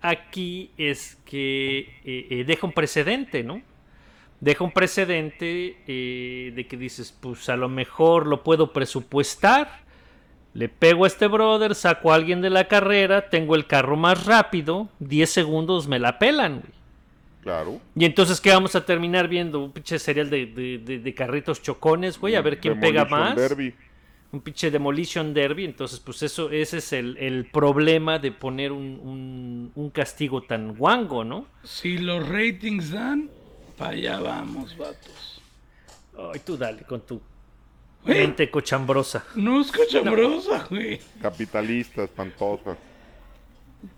aquí es que eh, eh, deja un precedente, ¿no? Deja un precedente eh, de que dices, pues a lo mejor lo puedo presupuestar. Le pego a este brother, saco a alguien de la carrera, tengo el carro más rápido, 10 segundos me la pelan, güey. Claro. Y entonces, ¿qué vamos a terminar viendo? Un pinche serial de, de- de- de carritos chocones, güey, a ver quién pega Demolition más. Derby. Un pinche Demolition Derby. Entonces, pues eso, ese es el, el problema de poner un, un- un castigo tan guango, ¿no? Si los ratings dan, para allá vamos, vatos. Ay, tú dale con tu Güey, mente cochambrosa. no es cochambrosa, güey. Capitalista, espantosa.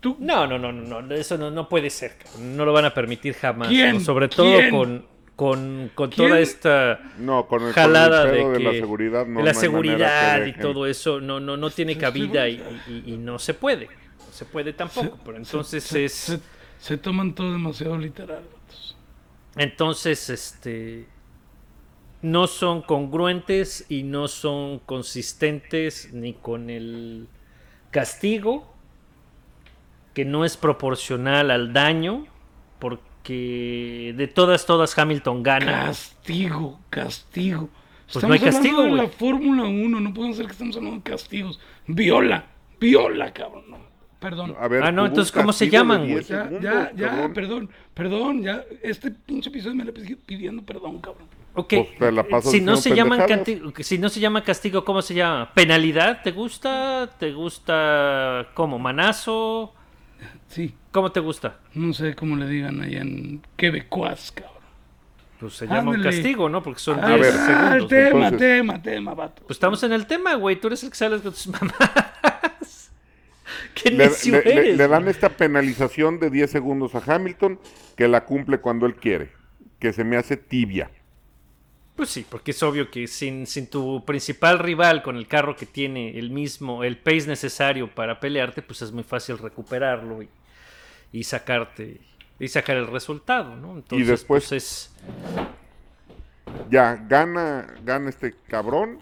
Tú, No, no, no, no, no, eso no, no puede ser. cabrón. No lo van a permitir jamás. ¿Quién? ¿no? Sobre todo ¿Quién? con, con, con toda esta No, con el, jalada con el de, de, la que- seguridad, no, la seguridad que y todo eso no, no, no tiene cabida y, sí, y- y no se puede. No se puede tampoco. Se- pero entonces se, es. se- se toman todo demasiado literal. Entonces, este. No son congruentes y no son consistentes ni con el castigo, que no es proporcional al daño, porque de todas, todas Hamilton gana. Castigo, castigo. Pues no hay castigo, hablando de güey. la Fórmula 1, no podemos ser que estamos hablando de castigos. Viola, viola, cabrón. no. Perdón. A ver, Ah, no, entonces, ¿cómo se castigo llaman, 10 güey? Ya, ya, ya, perdón, perdón, ya. Este pinche episodio me lo he pidiendo perdón, cabrón. Ok, Pues la si no se llaman canti- si no se llama castigo, ¿cómo se llama? ¿Penalidad? ¿Te gusta? ¿Te gusta cómo? ¿Manazo? Sí, ¿Cómo te gusta? no sé cómo le digan allá en Quebecuas, cabrón. Pues se llama un castigo, ¿no? Porque son Ah, 10 ver, ah, el segundos. tema, entonces. tema, tema, vato. Pues estamos en el tema, güey. Tú eres el que sales con tus mamás. ¿Qué Le, necio le- eres, le dan esta penalización de 10 segundos a Hamilton que la cumple cuando él quiere, que se me hace tibia. Pues sí, porque es obvio que sin, sin tu principal rival con el carro que tiene el mismo, el pace necesario para pelearte, pues es muy fácil recuperarlo y, y sacarte y sacar el resultado, ¿no? Entonces, después- pues es Ya, gana, gana este cabrón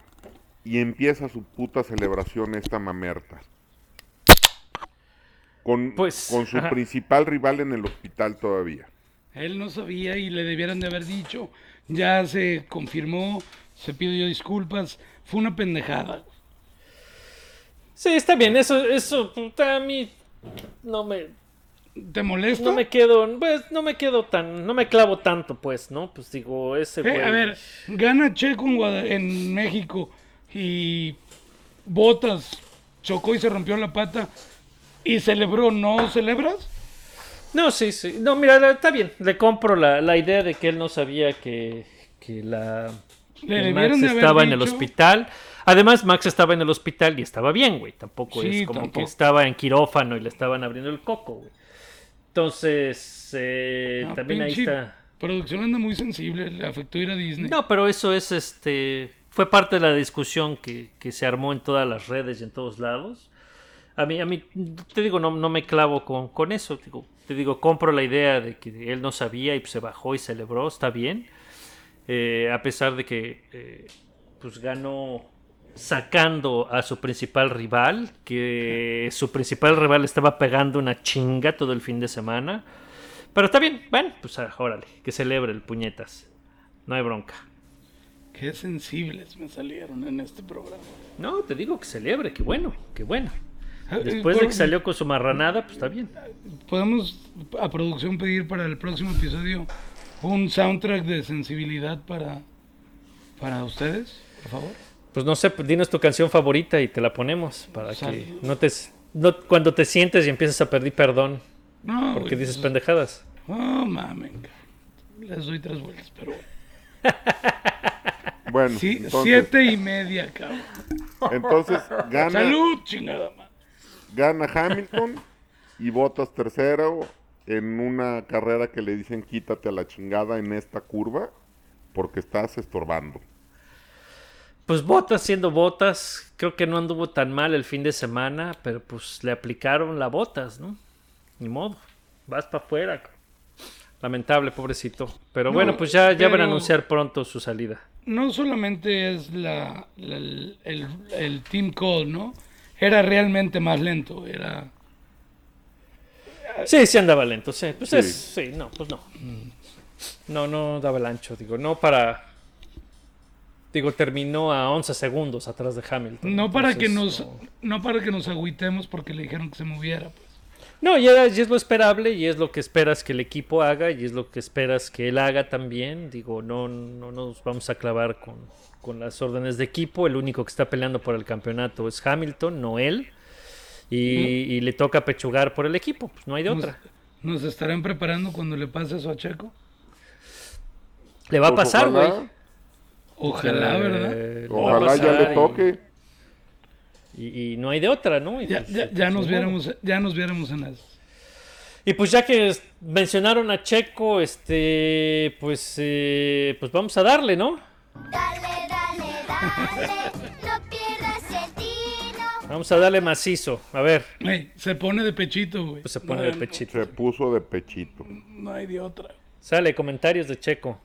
y empieza su puta celebración esta mamerta. Con, Pues, con su ajá. principal rival en el hospital todavía. Él no sabía y le debieran de haber dicho. Ya se confirmó, se pidió disculpas. Fue una pendejada. Sí, está bien, eso, eso, a mí no me, ¿Te molesta? no me quedo, pues, no me quedo tan, no me clavo tanto, pues, ¿no? Pues digo, ese Eh, güey. a ver, gana Checo en, Guada- en México y Botas chocó y se rompió la pata y celebró. ¿No celebras? No, sí, sí. No, mira, está bien. Le compro la, la idea de que él no sabía que, que la que Max estaba en el hospital. Además, Max estaba en el hospital y estaba bien, güey. Tampoco Sí, es como tampoco. que estaba en quirófano y le estaban abriendo el coco, güey. Entonces, eh, Ah, también ahí está. Producción anda muy sensible, le afectó ir a Disney. No, pero eso es este. Fue parte de la discusión que, que se armó en todas las redes y en todos lados. A mí, a mí te digo, no, no me clavo con, con eso. Digo, te digo, compro la idea de que él no sabía y pues, se bajó y celebró, está bien. Eh, a pesar de que eh, pues ganó sacando a su principal rival, que su principal rival estaba pegando una chinga todo el fin de semana. Pero está bien, bueno, pues ah, órale, que celebre el puñetas. No hay bronca. Qué sensibles me salieron en este programa. No, te digo que celebre, que bueno, que bueno. Eh, Después de que salió con su marranada, pues está bien. Podemos a producción pedir para el próximo episodio un soundtrack de sensibilidad para, para ustedes, por favor. Pues no sé, dinos tu canción favorita y te la ponemos para que no te no, cuando te sientes y empiezas a pedir perdón No, porque güey, dices pues, pendejadas. Oh, mamen. Les doy tres vueltas, pero bueno. Bueno, Sí, entonces, siete y media, cabrón. entonces gana, Salud, chingada madre. Gana Hamilton y Botas tercero en una carrera que le dicen quítate a la chingada en esta curva porque estás estorbando. Pues botas siendo botas, creo que no anduvo tan mal el fin de semana, pero pues le aplicaron la botas, ¿no? Ni modo, vas para afuera. Lamentable, pobrecito. Pero No, bueno, pues ya, ya van a anunciar pronto su salida. No solamente es la, la- el, el- el team call, ¿no? Era realmente más lento, era... Sí, sí andaba lento, sí. Pues Sí. es, sí, no, pues no. No, no daba el ancho, digo, no para... Digo, terminó a 11 segundos atrás de Hamilton. No para que nos no para que nos agüitemos porque le dijeron que se moviera, pues. No, y, era- y es lo esperable y es lo que esperas que el equipo haga y es lo que esperas que él haga también. Digo, no, no nos vamos a clavar con, con las órdenes de equipo. El único que está peleando por el campeonato es Hamilton, no él. Y, y le toca pechugar por el equipo, pues no hay de Nos, otra. nos estarán preparando cuando le pase eso a Checo. Le va a Pues pasar, güey. ojalá, Ojalá, ¿verdad? Ojalá ya le y- toque. Y, y no hay de otra, ¿no? Y Ya, pues, ya, ya pues, nos viéramos, ya nos viéramos en eso. Y pues ya que mencionaron a Checo, este, pues, eh, pues vamos a darle, ¿no? Dale, dale, dale, no pierdas el tino. Vamos a darle macizo. A ver, se pone de pechito, güey. pues se pone No, de pechito. Se puso de pechito. No hay de otra. Sale, comentarios de Checo.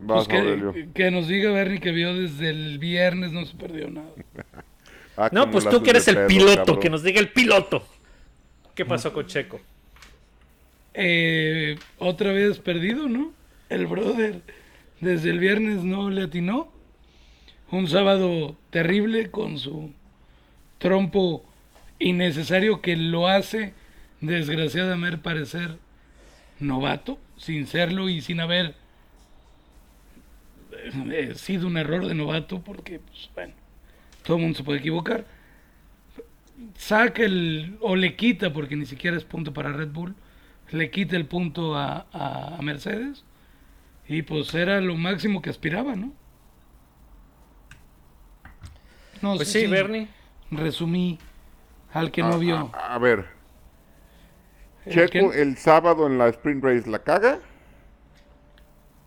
Vas, Pues que, que nos diga Bernie que vio desde el viernes, no se perdió nada. Ah, No, pues tú que eres el pedo, piloto, cabrón. que nos diga el piloto. ¿Qué pasó con Checo? Eh, otra vez perdido, ¿no? El brother desde el viernes no le atinó. Un sábado terrible con su trompo innecesario que lo hace desgraciadamente parecer novato, sin serlo y sin haber eh, sido un error de novato, porque, pues, bueno, todo el mundo se puede equivocar. Saca el, o le quita, porque ni siquiera es punto para Red Bull, le quita el punto a, a- a Mercedes y pues era lo máximo que aspiraba, ¿no? No Pues sé sí, si Bernie. Resumí al que Ah, no vio. A, a ver, El Checo que- el sábado en la sprint race la caga.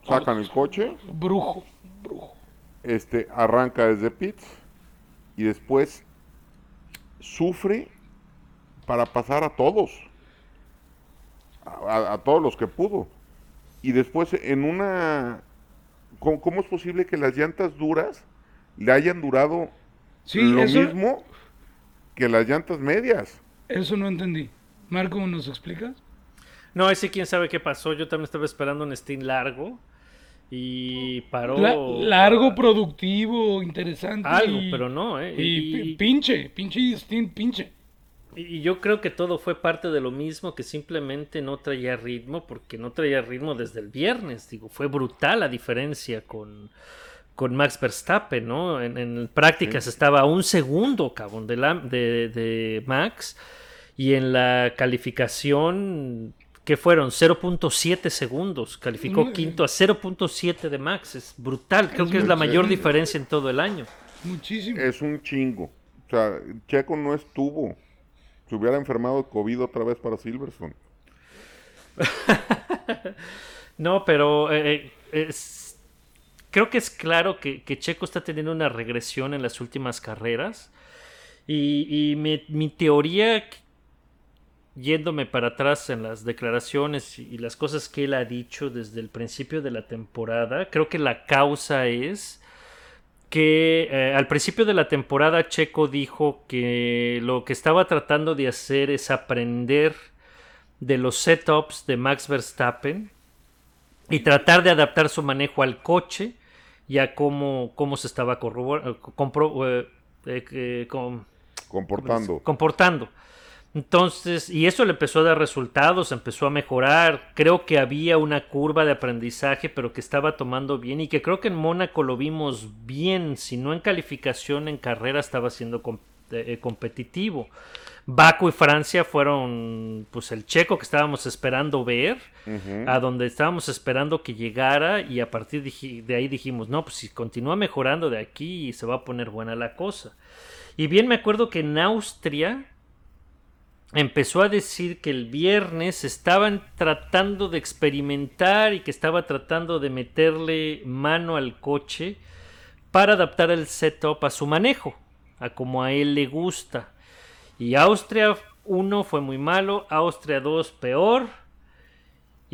Sacan el coche. Brujo, brujo. este arranca desde pits y después sufre para pasar a todos a, todos los que pudo y después en una ¿cómo, cómo es posible que las llantas duras le hayan durado Sí, lo eso, mismo que las llantas medias eso no entendí. Marco, ¿nos explicas? No, ese quién sabe qué pasó. Yo también estaba esperando un Steam largo. Y paró. La- largo, productivo, interesante. Algo, y- pero no, ¿eh? Y, Y- pi- pinche, pinche Justin, pinche. Y yo creo que todo fue parte de lo mismo, que simplemente no traía ritmo, porque no traía ritmo desde el viernes. Digo, fue brutal la diferencia con, con Max Verstappen, ¿no? En, en prácticas estaba a un segundo, cabrón, de, la- de, de Max. Y en la calificación, que fueron 0.7 segundos. Calificó quinto a 0.7 de Max. Es brutal. Creo Es que es la mayor diferencia en todo el año. Muchísimo. es un chingo o sea Checo no estuvo se hubiera enfermado de COVID otra vez para Silverstone No, pero eh, eh, es- creo que es claro que, que Checo está teniendo una regresión en las últimas carreras. Y, y mi, mi teoría, yéndome para atrás en las declaraciones y las cosas que él ha dicho desde el principio de la temporada, creo que la causa es que eh, al principio de la temporada Checo dijo que lo que estaba tratando de hacer es aprender de los setups de Max Verstappen y tratar de adaptar su manejo al coche y a cómo, cómo se estaba corrobor- compro- eh, eh, eh, com- comportando comportando. Entonces, y eso le empezó a dar resultados, empezó a mejorar. Creo que había una curva de aprendizaje, pero que estaba tomando bien y que creo que en Mónaco lo vimos bien, si no en calificación, en carrera estaba siendo eh, competitivo. Baku y Francia fueron pues el checo que estábamos esperando ver, a donde estábamos esperando que llegara y a partir dij- de ahí dijimos, no, pues si continúa mejorando de aquí se va a poner buena la cosa. Y bien me acuerdo que en Austria empezó a decir que el viernes estaban tratando de experimentar y que estaba tratando de meterle mano al coche para adaptar el setup a su manejo, a como a él le gusta. Y Austria 1 fue muy malo, Austria 2 peor.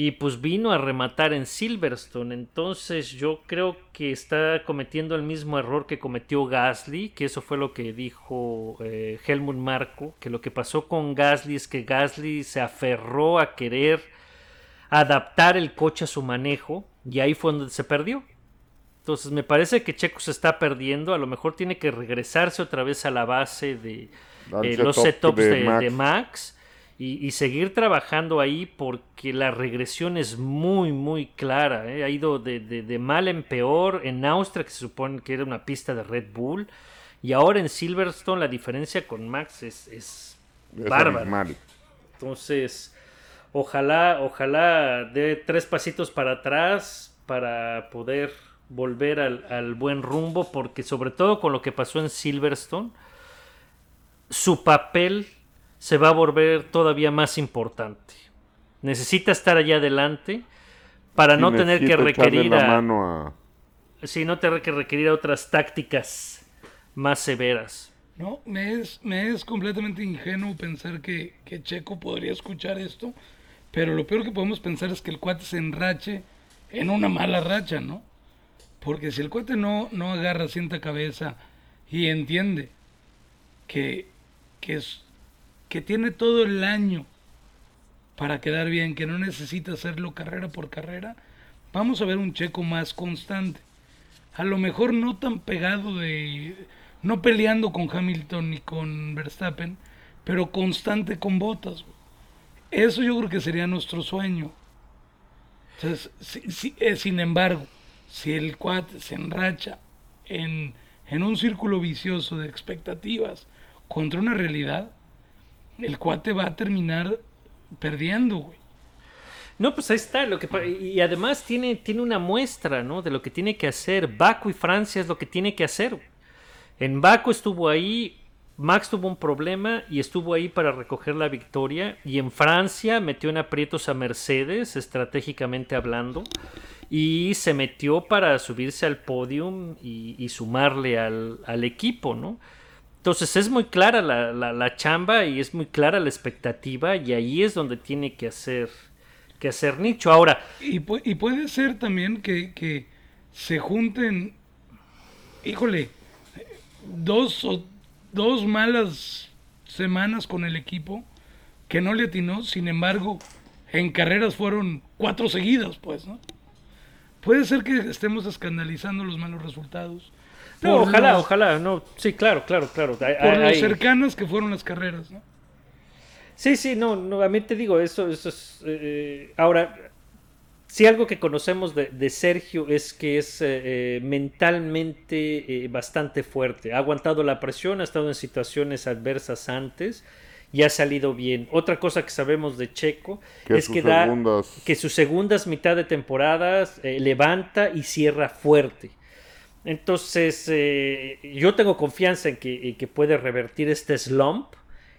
Y pues vino a rematar en Silverstone. Entonces yo creo que está cometiendo el mismo error que cometió Gasly, que eso fue lo que dijo eh, Helmut Marko, que lo que pasó con Gasly es que Gasly se aferró a querer adaptar el coche a su manejo y ahí fue donde se perdió. Entonces me parece que Checo se está perdiendo, a lo mejor tiene que regresarse otra vez a la base de eh, los setup setups de de, Max. de Max y, y seguir trabajando ahí porque la regresión es muy muy clara, ¿eh? ha ido de, de- de mal en peor en Austria que se supone que era una pista de Red Bull y ahora en Silverstone la diferencia con Max es, es es bárbara. Entonces, ojalá, ojalá dé tres pasitos para atrás para poder volver al, al buen rumbo, porque sobre todo con lo que pasó en Silverstone, su papel se va a volver todavía más importante. Necesita estar allá adelante para Sí, no tener que requerir la a, mano a... sí, no tener que requerir a otras tácticas más severas. No, me es, me es completamente ingenuo pensar que, que Checo podría escuchar esto, pero lo peor que podemos pensar es que el cuate se enrache en una mala racha, ¿no? Porque si el cuate no, no agarra, sienta cabeza y entiende que, que, es, que tiene todo el año para quedar bien, que no necesita hacerlo carrera por carrera, vamos a ver un Checo más constante. A lo mejor no tan pegado de... No peleando con Hamilton ni con Verstappen, pero constante con Bottas. güey. Eso yo creo que sería nuestro sueño. Eh, sin embargo, si el cuate se enracha en, en un círculo vicioso de expectativas contra una realidad, el cuate va a terminar perdiendo, güey. No, pues ahí está. Lo que, y además tiene, tiene una muestra, ¿no? De lo que tiene que hacer. Baku y Francia es lo que tiene que hacer. En Baku estuvo ahí, Max tuvo un problema y estuvo ahí para recoger la victoria. Y en Francia metió en aprietos a Mercedes, estratégicamente hablando. Y se metió para subirse al podium y, y sumarle al, al equipo, ¿no? Entonces es muy clara la, la- chamba y es muy clara la expectativa y ahí es donde tiene que hacer, que hacer nicho. Ahora, Y, pu- y puede ser también que, que se junten, híjole, dos o dos malas semanas con el equipo que no le atinó, sin embargo, en carreras fueron cuatro seguidas, pues, ¿no? Puede ser que estemos escandalizando los malos resultados. No, ojalá, los- ojalá, no, sí, claro, claro, claro. Hay- Por lo hay- cercanas que fueron las carreras, ¿no? Sí, sí, no, no, a mí te digo, eso, eso es... eh, ahora, si algo que conocemos de, de Sergio es que es eh, eh, mentalmente eh, bastante fuerte. Ha aguantado la presión, ha estado en situaciones adversas antes y ha salido bien. Otra cosa que sabemos de Checo Que es que da segundas- que sus segundas mitad de temporadas eh, levanta y cierra fuerte. Entonces, eh, yo tengo confianza en que, en que puede revertir este slump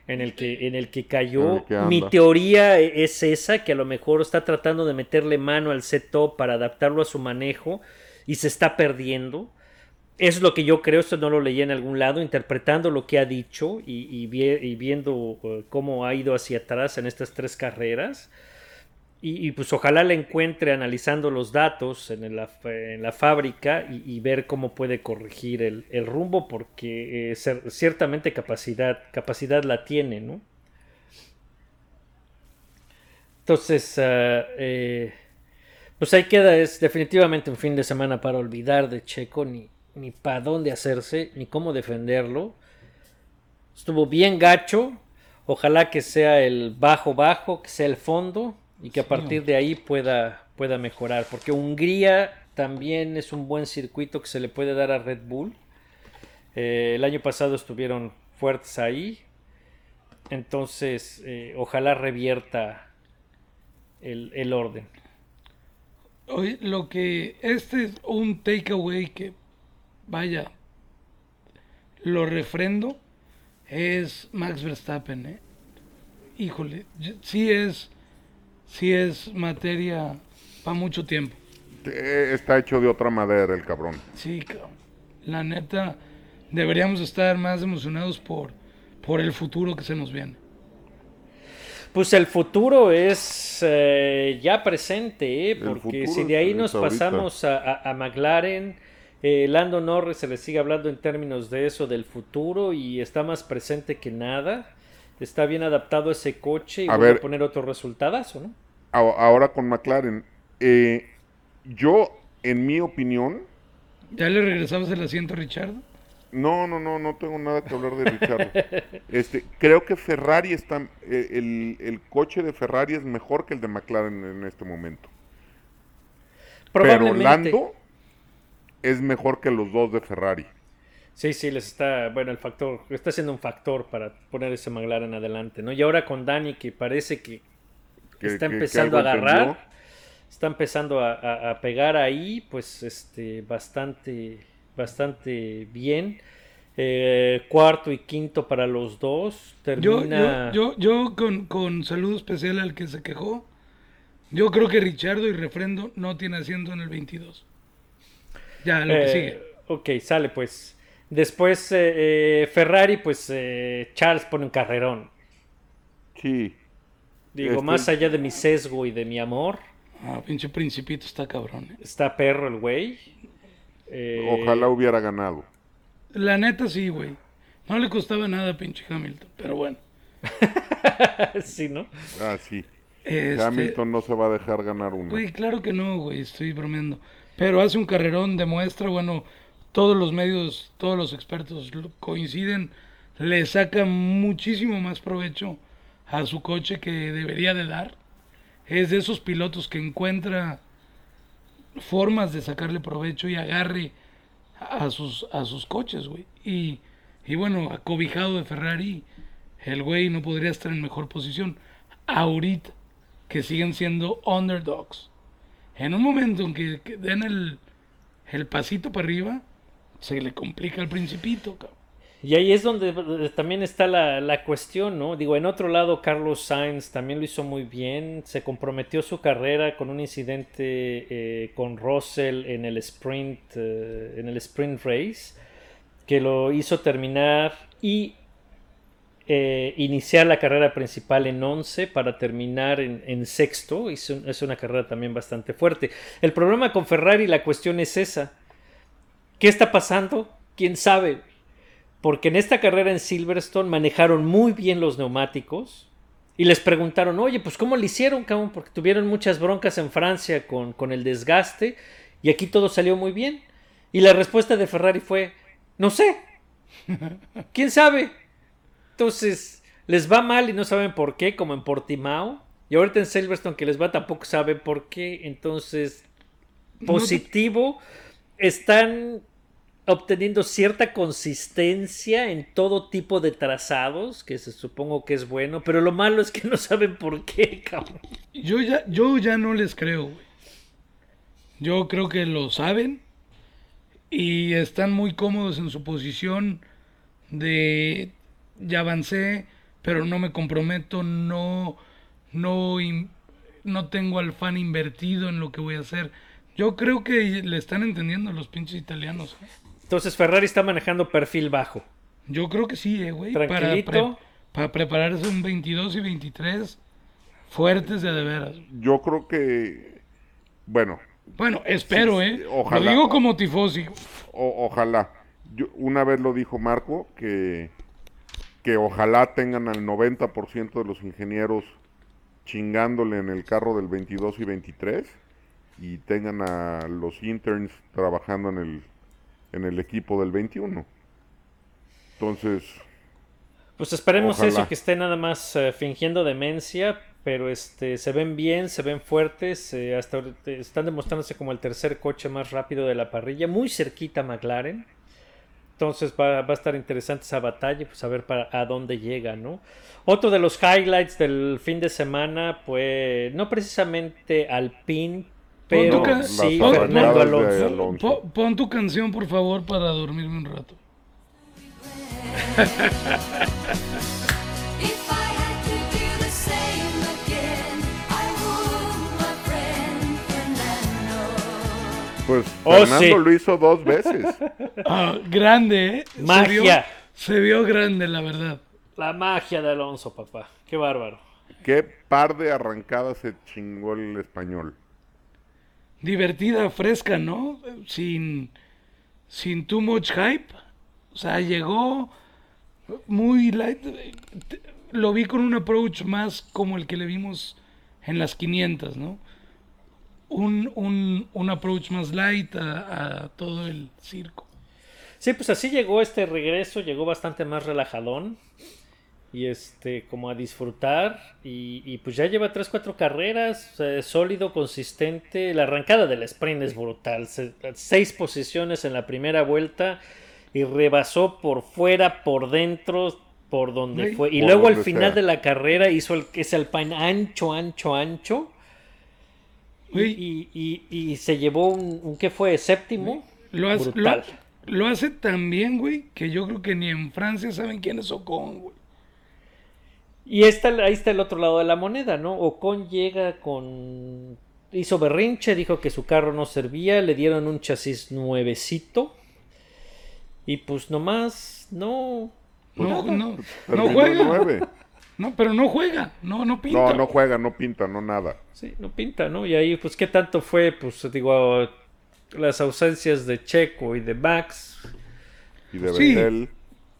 en el que, en el que cayó. el que anda. Mi teoría es esa, que a lo mejor está tratando de meterle mano al setup para adaptarlo a su manejo y se está perdiendo. Eso es lo que yo creo, esto no lo leí en algún lado, interpretando lo que ha dicho y, y vie- y viendo eh, cómo ha ido hacia atrás en estas tres carreras. Y, pues ojalá la encuentre analizando los datos en la, en la fábrica y, ver cómo puede corregir el, el rumbo porque eh, ciertamente capacidad, capacidad la tiene, ¿no? Entonces, ah, eh, pues ahí queda, es definitivamente un fin de semana para olvidar de Checo, ni, ni para dónde hacerse, ni cómo defenderlo. Estuvo bien gacho, ojalá que sea el bajo bajo, que sea el fondo y que a partir de ahí pueda, pueda mejorar, porque Hungría también es un buen circuito que se le puede dar a Red Bull. Eh, el año pasado estuvieron fuertes ahí, entonces eh, ojalá revierta el, el orden. Oye, lo que este es un takeaway que, vaya, lo refrendo, es Max Verstappen, ¿eh? Híjole, sí es, sí es materia para mucho tiempo. Está hecho de otra madera el cabrón. Sí, cabrón. La neta, deberíamos estar más emocionados por, por el futuro que se nos viene. Pues el futuro es eh, ya presente, ¿eh? porque si de ahí nos pasamos a, a- a McLaren, eh, Lando Norris se le sigue hablando en términos de eso, del futuro, y está más presente que nada. Está bien adaptado ese coche y A a poner otro resultadazo, ¿no? Ahora con McLaren. eh, yo, en mi opinión, ¿Ya le regresamos el asiento a Richard? no, no, no, no tengo nada que hablar de Richard. este, creo que Ferrari está, eh, el, el coche de Ferrari es mejor que el de McLaren en este momento. Pero Probablemente. Lando es mejor que los dos de Ferrari. Sí, sí, les está, bueno, el factor, está siendo un factor para poner ese McLaren adelante, ¿no? Y ahora con Dani, que parece que Que- está que- que empezando a agarrar, entendió. está empezando a, a- a pegar ahí, pues, este, bastante, bastante bien. Eh, cuarto y quinto para los dos. Yo, Termina. yo, yo, yo con, con saludo especial al que se quejó, Yo creo que Richardo y Refrendo no tienen asiento en el 22. Ya, lo que Eh, sigue. Ok, sale pues. Después eh, eh, Ferrari, pues eh, Charles pone un carrerón. Sí. Digo, Este- más allá de mi sesgo y de mi amor, Ah, pinche principito está cabrón. eh. está perro el güey. Eh, Ojalá hubiera ganado. La neta sí, güey. No le costaba nada a pinche Hamilton, pero bueno. sí, ¿no? Ah, sí. Este, Hamilton no se va a dejar ganar uno. Güey, claro que no, güey, estoy bromeando. Pero hace un carrerón, demuestra, bueno, todos los medios, todos los expertos coinciden, le saca muchísimo más provecho a su coche que debería de dar. Es de esos pilotos que encuentra formas de sacarle provecho y agarre a sus, a sus coches, güey. Y, y bueno, acobijado de Ferrari, el güey no podría estar en mejor posición. Ahorita, que siguen siendo underdogs. En un momento en que, que den el, el pasito para arriba, se le complica al principito. Y ahí es donde eh, también está la, la cuestión, ¿no? Digo, en otro lado, Carlos Sainz también lo hizo muy bien. Se comprometió su carrera con un incidente eh, con Russell en el sprint, eh, en el sprint race, que lo hizo terminar y iniciar la carrera principal en 11 para terminar en, sexto. Es, es una carrera también bastante fuerte. El problema con Ferrari, la cuestión es esa. ¿Qué está pasando? ¿Quién sabe? Porque en esta carrera en Silverstone manejaron muy bien los neumáticos y les preguntaron, oye, pues ¿cómo le hicieron, cabrón? Porque tuvieron muchas broncas en Francia con, con el desgaste y aquí todo salió muy bien. Y la respuesta de Ferrari fue, no sé, ¿quién sabe? Entonces, les va mal y no saben por qué, como en Portimao. Y ahorita en Silverstone que les va tampoco saben por qué. Entonces, positivo, están obteniendo cierta consistencia en todo tipo de trazados, que se supongo que es bueno, pero lo malo es que no saben por qué, cabrón. Yo ya, yo ya no les creo, güey. Yo creo que lo saben y están muy cómodos en su posición de ya avancé, pero no me comprometo, no, no, no tengo al fan invertido en lo que voy a hacer. Yo creo que le están entendiendo los pinches italianos. Entonces Ferrari está manejando perfil bajo. Yo creo que sí, eh, güey. Para, Tranquilito. pre- para prepararse un 22 y 23 fuertes de a de veras. Yo creo que, bueno, Bueno, espero, Sí, ¿eh? ojalá. Lo digo como tifosi. o- ojalá. Yo, una vez lo dijo Marco, que, que ojalá tengan al 90% de los ingenieros chingándole en el carro del 22 y 23 y tengan a los interns trabajando en el, en el equipo del 21. Entonces, Pues esperemos Ojalá. eso, que esté nada más eh, fingiendo demencia, pero este se ven bien, se ven fuertes, eh, hasta ahorita están demostrándose como el tercer coche más rápido de la parrilla, muy cerquita a McLaren. Entonces va, va a estar interesante esa batalla, pues a ver para a dónde llega, ¿no? Otro de los highlights del fin de semana, pues no precisamente Alpine, pero sí pon tu canción, por favor, para dormirme un rato. Fernando. pues Oh, Fernando sí. lo hizo dos veces. Ah, grande, ¿eh? Se Magia. vio, se vio grande, la verdad. La magia de Alonso, papá. Qué bárbaro. Qué par de arrancadas se chingó el español. Divertida, fresca, ¿no? Sin, sin too much hype. O sea, llegó muy light. Lo vi con un approach más como el que le vimos en las 500, ¿no? Un, un, un approach más light a, a todo el circo. Sí, pues así llegó este regreso, llegó bastante más relajadón y este como a disfrutar y, y pues ya lleva 3 4 carreras, eh, sólido, consistente, la arrancada del sprint es brutal, Se- seis posiciones en la primera vuelta y rebasó por fuera, por dentro, por donde fue y luego al final sea. de la carrera hizo el, ese alpine ancho, ancho, ancho Güey, y, y- y se llevó un, un ¿qué fue? Séptimo. Lo hace, lo, Brutal. lo hace tan bien, güey, que yo creo que ni en Francia saben quién es Ocon, güey. Y está, ahí está el otro lado de la moneda, ¿no? Ocon llega con... Hizo berrinche, dijo que su carro no servía, le dieron un chasis nuevecito. Y pues nomás, no... No, no, Terminó no juega. nueve. No, pero no juega. No, no pinta. No, no juega, no pinta, no nada. Sí, no pinta, ¿no? Y ahí, pues, ¿qué tanto fue? Pues, digo, las ausencias de Checo y de Max. Y de Sí. Vettel,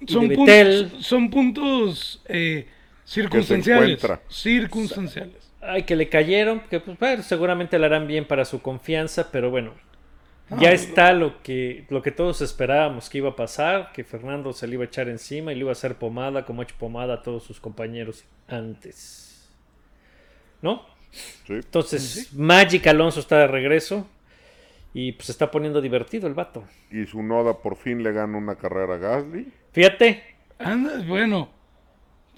son, de puntos, Vettel. son puntos eh, circunstanciales. encuentra. Circunstanciales. Ay, que le cayeron, que pues, bueno, seguramente le harán bien para su confianza, pero bueno, ya está lo que, lo que todos esperábamos que iba a pasar, que Fernando se le iba a echar encima y le iba a hacer pomada como ha hecho pomada a todos sus compañeros antes. ¿No? sí. Entonces, Magic Alonso está de regreso y pues se está poniendo divertido el vato. Y su Noda por fin le gana una carrera a Gasly. Fíjate, Anda, bueno.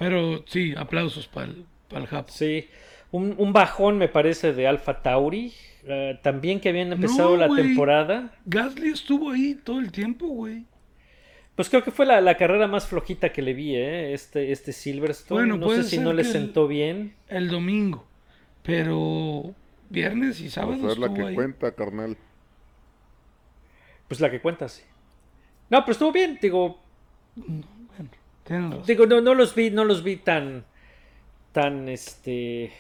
Pero sí, aplausos para el Jap. sí, un, un bajón me parece de Alpha Tauri, eh, también que habían empezado No, la temporada. Gasly estuvo ahí todo el tiempo, güey. Pues creo que fue la, la carrera más flojita que le vi, ¿eh? Este, este Silverstone. Bueno, no sé si no le el- sentó bien. El domingo. Pero viernes y sábado Pues es la que ahí. cuenta, carnal. Pues la que cuenta, sí. No, pero estuvo bien, digo, Tienes digo, no, no los vi, no los vi tan, tan, este,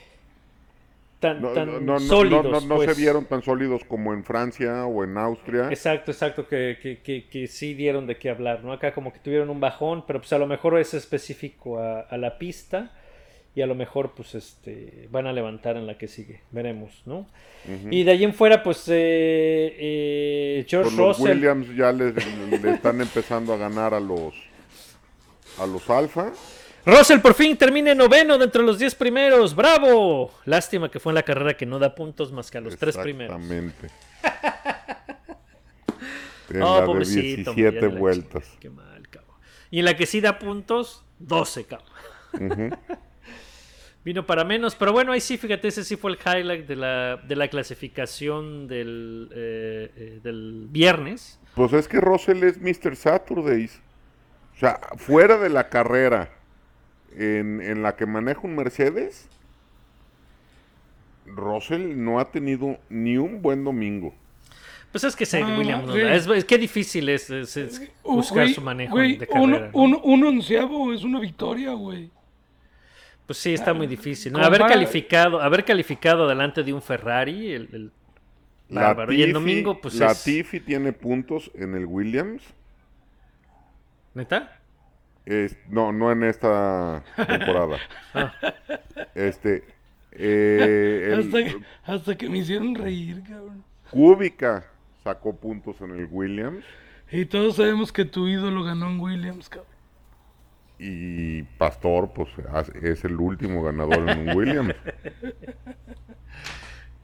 tan, No, tan no, no, sólidos. no, no, no pues. se vieron tan sólidos como en Francia o en Austria. Exacto, exacto, que, que, que, que sí dieron de qué hablar, ¿no? Acá como que tuvieron un bajón, pero pues a lo mejor es específico a, a la pista y a lo mejor pues este van a levantar en la que sigue, veremos, ¿no? Y de ahí en fuera pues eh, eh, George Pues los Russell, Williams ya le, le están empezando a ganar a los a los Alfa. Russell por fin termina noveno dentro de los 10 primeros, bravo, lástima que fue en la carrera que no da puntos más que a los tres primeros. Exactamente. En Oh, la de pobrecito, hombre, 17 ya de la vueltas. Qué mal, cabrón. Y en la que sí da puntos, 12, cabrón. Vino para menos, pero bueno, ahí sí, fíjate, ese sí fue el highlight de la, de la clasificación del, eh, eh, del viernes. Pues es que Russell es Mr. Saturdays. O sea, fuera de la carrera en, en la que maneja un Mercedes, Russell no ha tenido ni un buen domingo. Pues es que Ah, no sí. Es, es que difícil es, es- es buscar güey, su manejo güey, de un, carrera. ¿no? un, un onceavo es una victoria, güey. Pues sí, está muy difícil. ¿no? Haber calificado, haber calificado delante de un Ferrari, el, el bárbaro. Y el domingo, pues es. Latifi tiene puntos en el Williams. ¿Neta? Es- no, no en esta temporada. Ah. Este. eh, el- Hasta, que, hasta que me hicieron reír, cabrón. Kubica sacó puntos en el Williams. Y todos sabemos que tu ídolo ganó en Williams, cabrón. Y Pastor, pues es el último ganador en un Williams.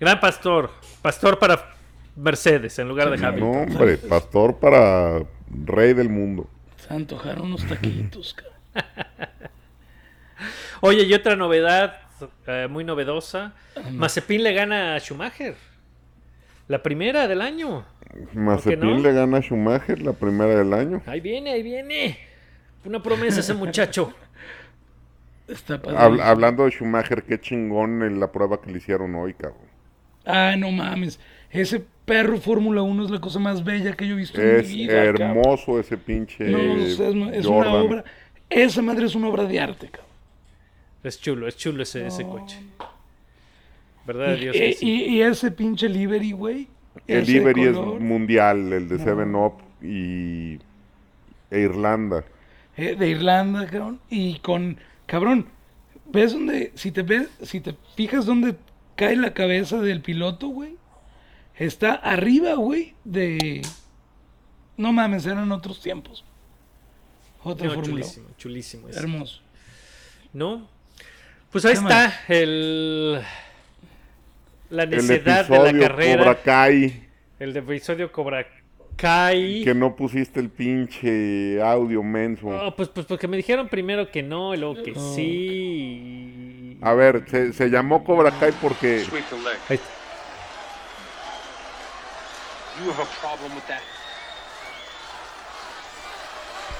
Gran pastor. Pastor para Mercedes en lugar de No, Hamilton. hombre, Pastor para rey del mundo. Se antojaron unos taquitos. Oye, y otra novedad eh, muy novedosa. Mazepin le gana a Schumacher. La primera del año. Mazepin no? le gana a Schumacher la primera del año. Ahí viene, ahí viene. Una promesa ese muchacho. Está. Habl- hablando de Schumacher, qué chingón en la prueba que le hicieron hoy, cabrón. Ah, no mames. Ese perro Fórmula 1 es la cosa más bella que yo he visto en Es mi vida. cabrón. hermoso ese pinche No, es, es una obra. Esa madre es una obra de arte, cabrón. Es chulo, es chulo ese, ese coche. ¿Verdad Y, Dios que y- sí? y- y ese pinche livery, güey. El ese Liberty es mundial, el de Seven Up y e Irlanda. eh, de Irlanda, cabrón. Y con, cabrón, ¿ves dónde, si te ves, si te fijas dónde cae la cabeza del piloto, güey? Está arriba, güey, de... No mames, eran otros tiempos. Otra No, fórmula. chulísimo, chulísimo. ese. Hermoso. ¿No? Pues ahí ¿Qué está el la El necesidad de la episodio carrera. Cobra Kai, El de episodio Cobra Kai. que no pusiste el pinche audio menso. Oh, pues, pues porque me dijeron primero que no y luego que sí. A ver, se, se llamó Cobra Kai porque. Ahí está. You have a problem with that.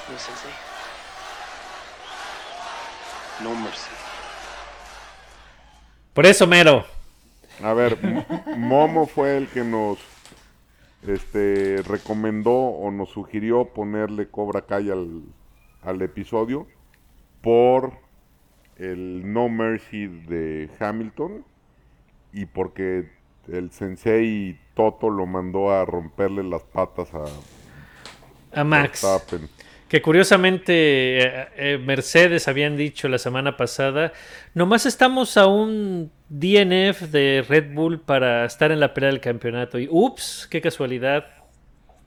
No, Sensei. No mercy. Por eso, mero. A ver, Momo fue el que nos este, recomendó o nos sugirió ponerle Cobra Kai al, al episodio por el No Mercy de Hamilton y porque el sensei Toto lo mandó a romperle las patas a A Max. Verstappen. Que curiosamente eh, eh, Mercedes habían dicho la semana pasada, nomás estamos a un DNF de Red Bull para estar en la pelea del campeonato. Y ups, qué casualidad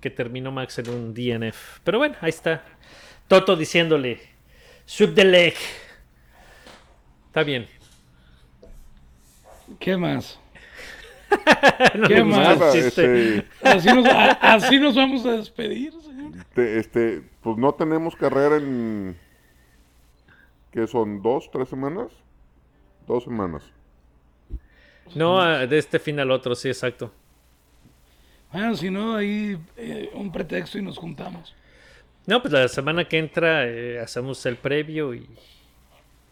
que terminó Max en un DNF. Pero bueno, ahí está. Toto diciéndole, sweep the leg. Está bien. ¿Qué más? No ¿Qué más? el Nada, chiste. este, Así nos, a- así nos vamos a despedir, señor. te- este, pues no tenemos carrera en ¿qué son? ¿Dos, tres semanas? Dos semanas. No, ah, de este fin al otro, sí, exacto. Bueno, si no, ahí eh, un pretexto y nos juntamos. No, pues la semana que entra eh, hacemos el previo y,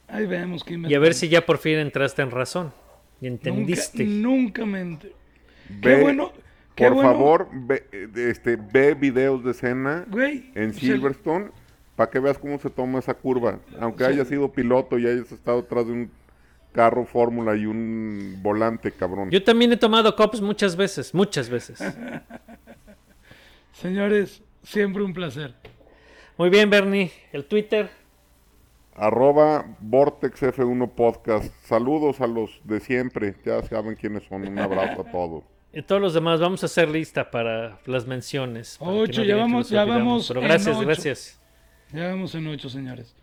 Ahí vemos quién y a ver si ya por fin entraste en razón. Y entendiste. Nunca, nunca me enter- Qué bueno. Qué por bueno. favor, ve, eh, este, ve videos de escena Güey, en Silverstone para que veas cómo se toma esa curva. Aunque hayas sido piloto y hayas estado atrás de un carro fórmula y un volante, cabrón. Yo también he tomado cops muchas veces, muchas veces. Señores, siempre un placer. Muy bien, Bernie. El Twitter. Arroba Vortex F1 Podcast. Saludos a los de siempre. Ya saben quiénes son. Un abrazo a todos. Y todos los demás, vamos a hacer lista para las menciones. para Ocho, ya digan que vamos- ya vamos Pero gracias, ocho. gracias. Ya vamos en ocho, señores.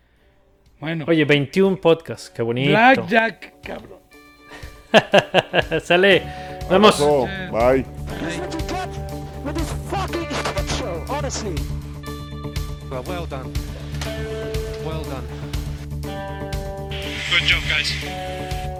Bueno, Oye, 21 podcasts, qué bonito. Blackjack, cabrón. Sale. Vamos. Abrazo. Bye. Well, well done. Well done. Good job, guys.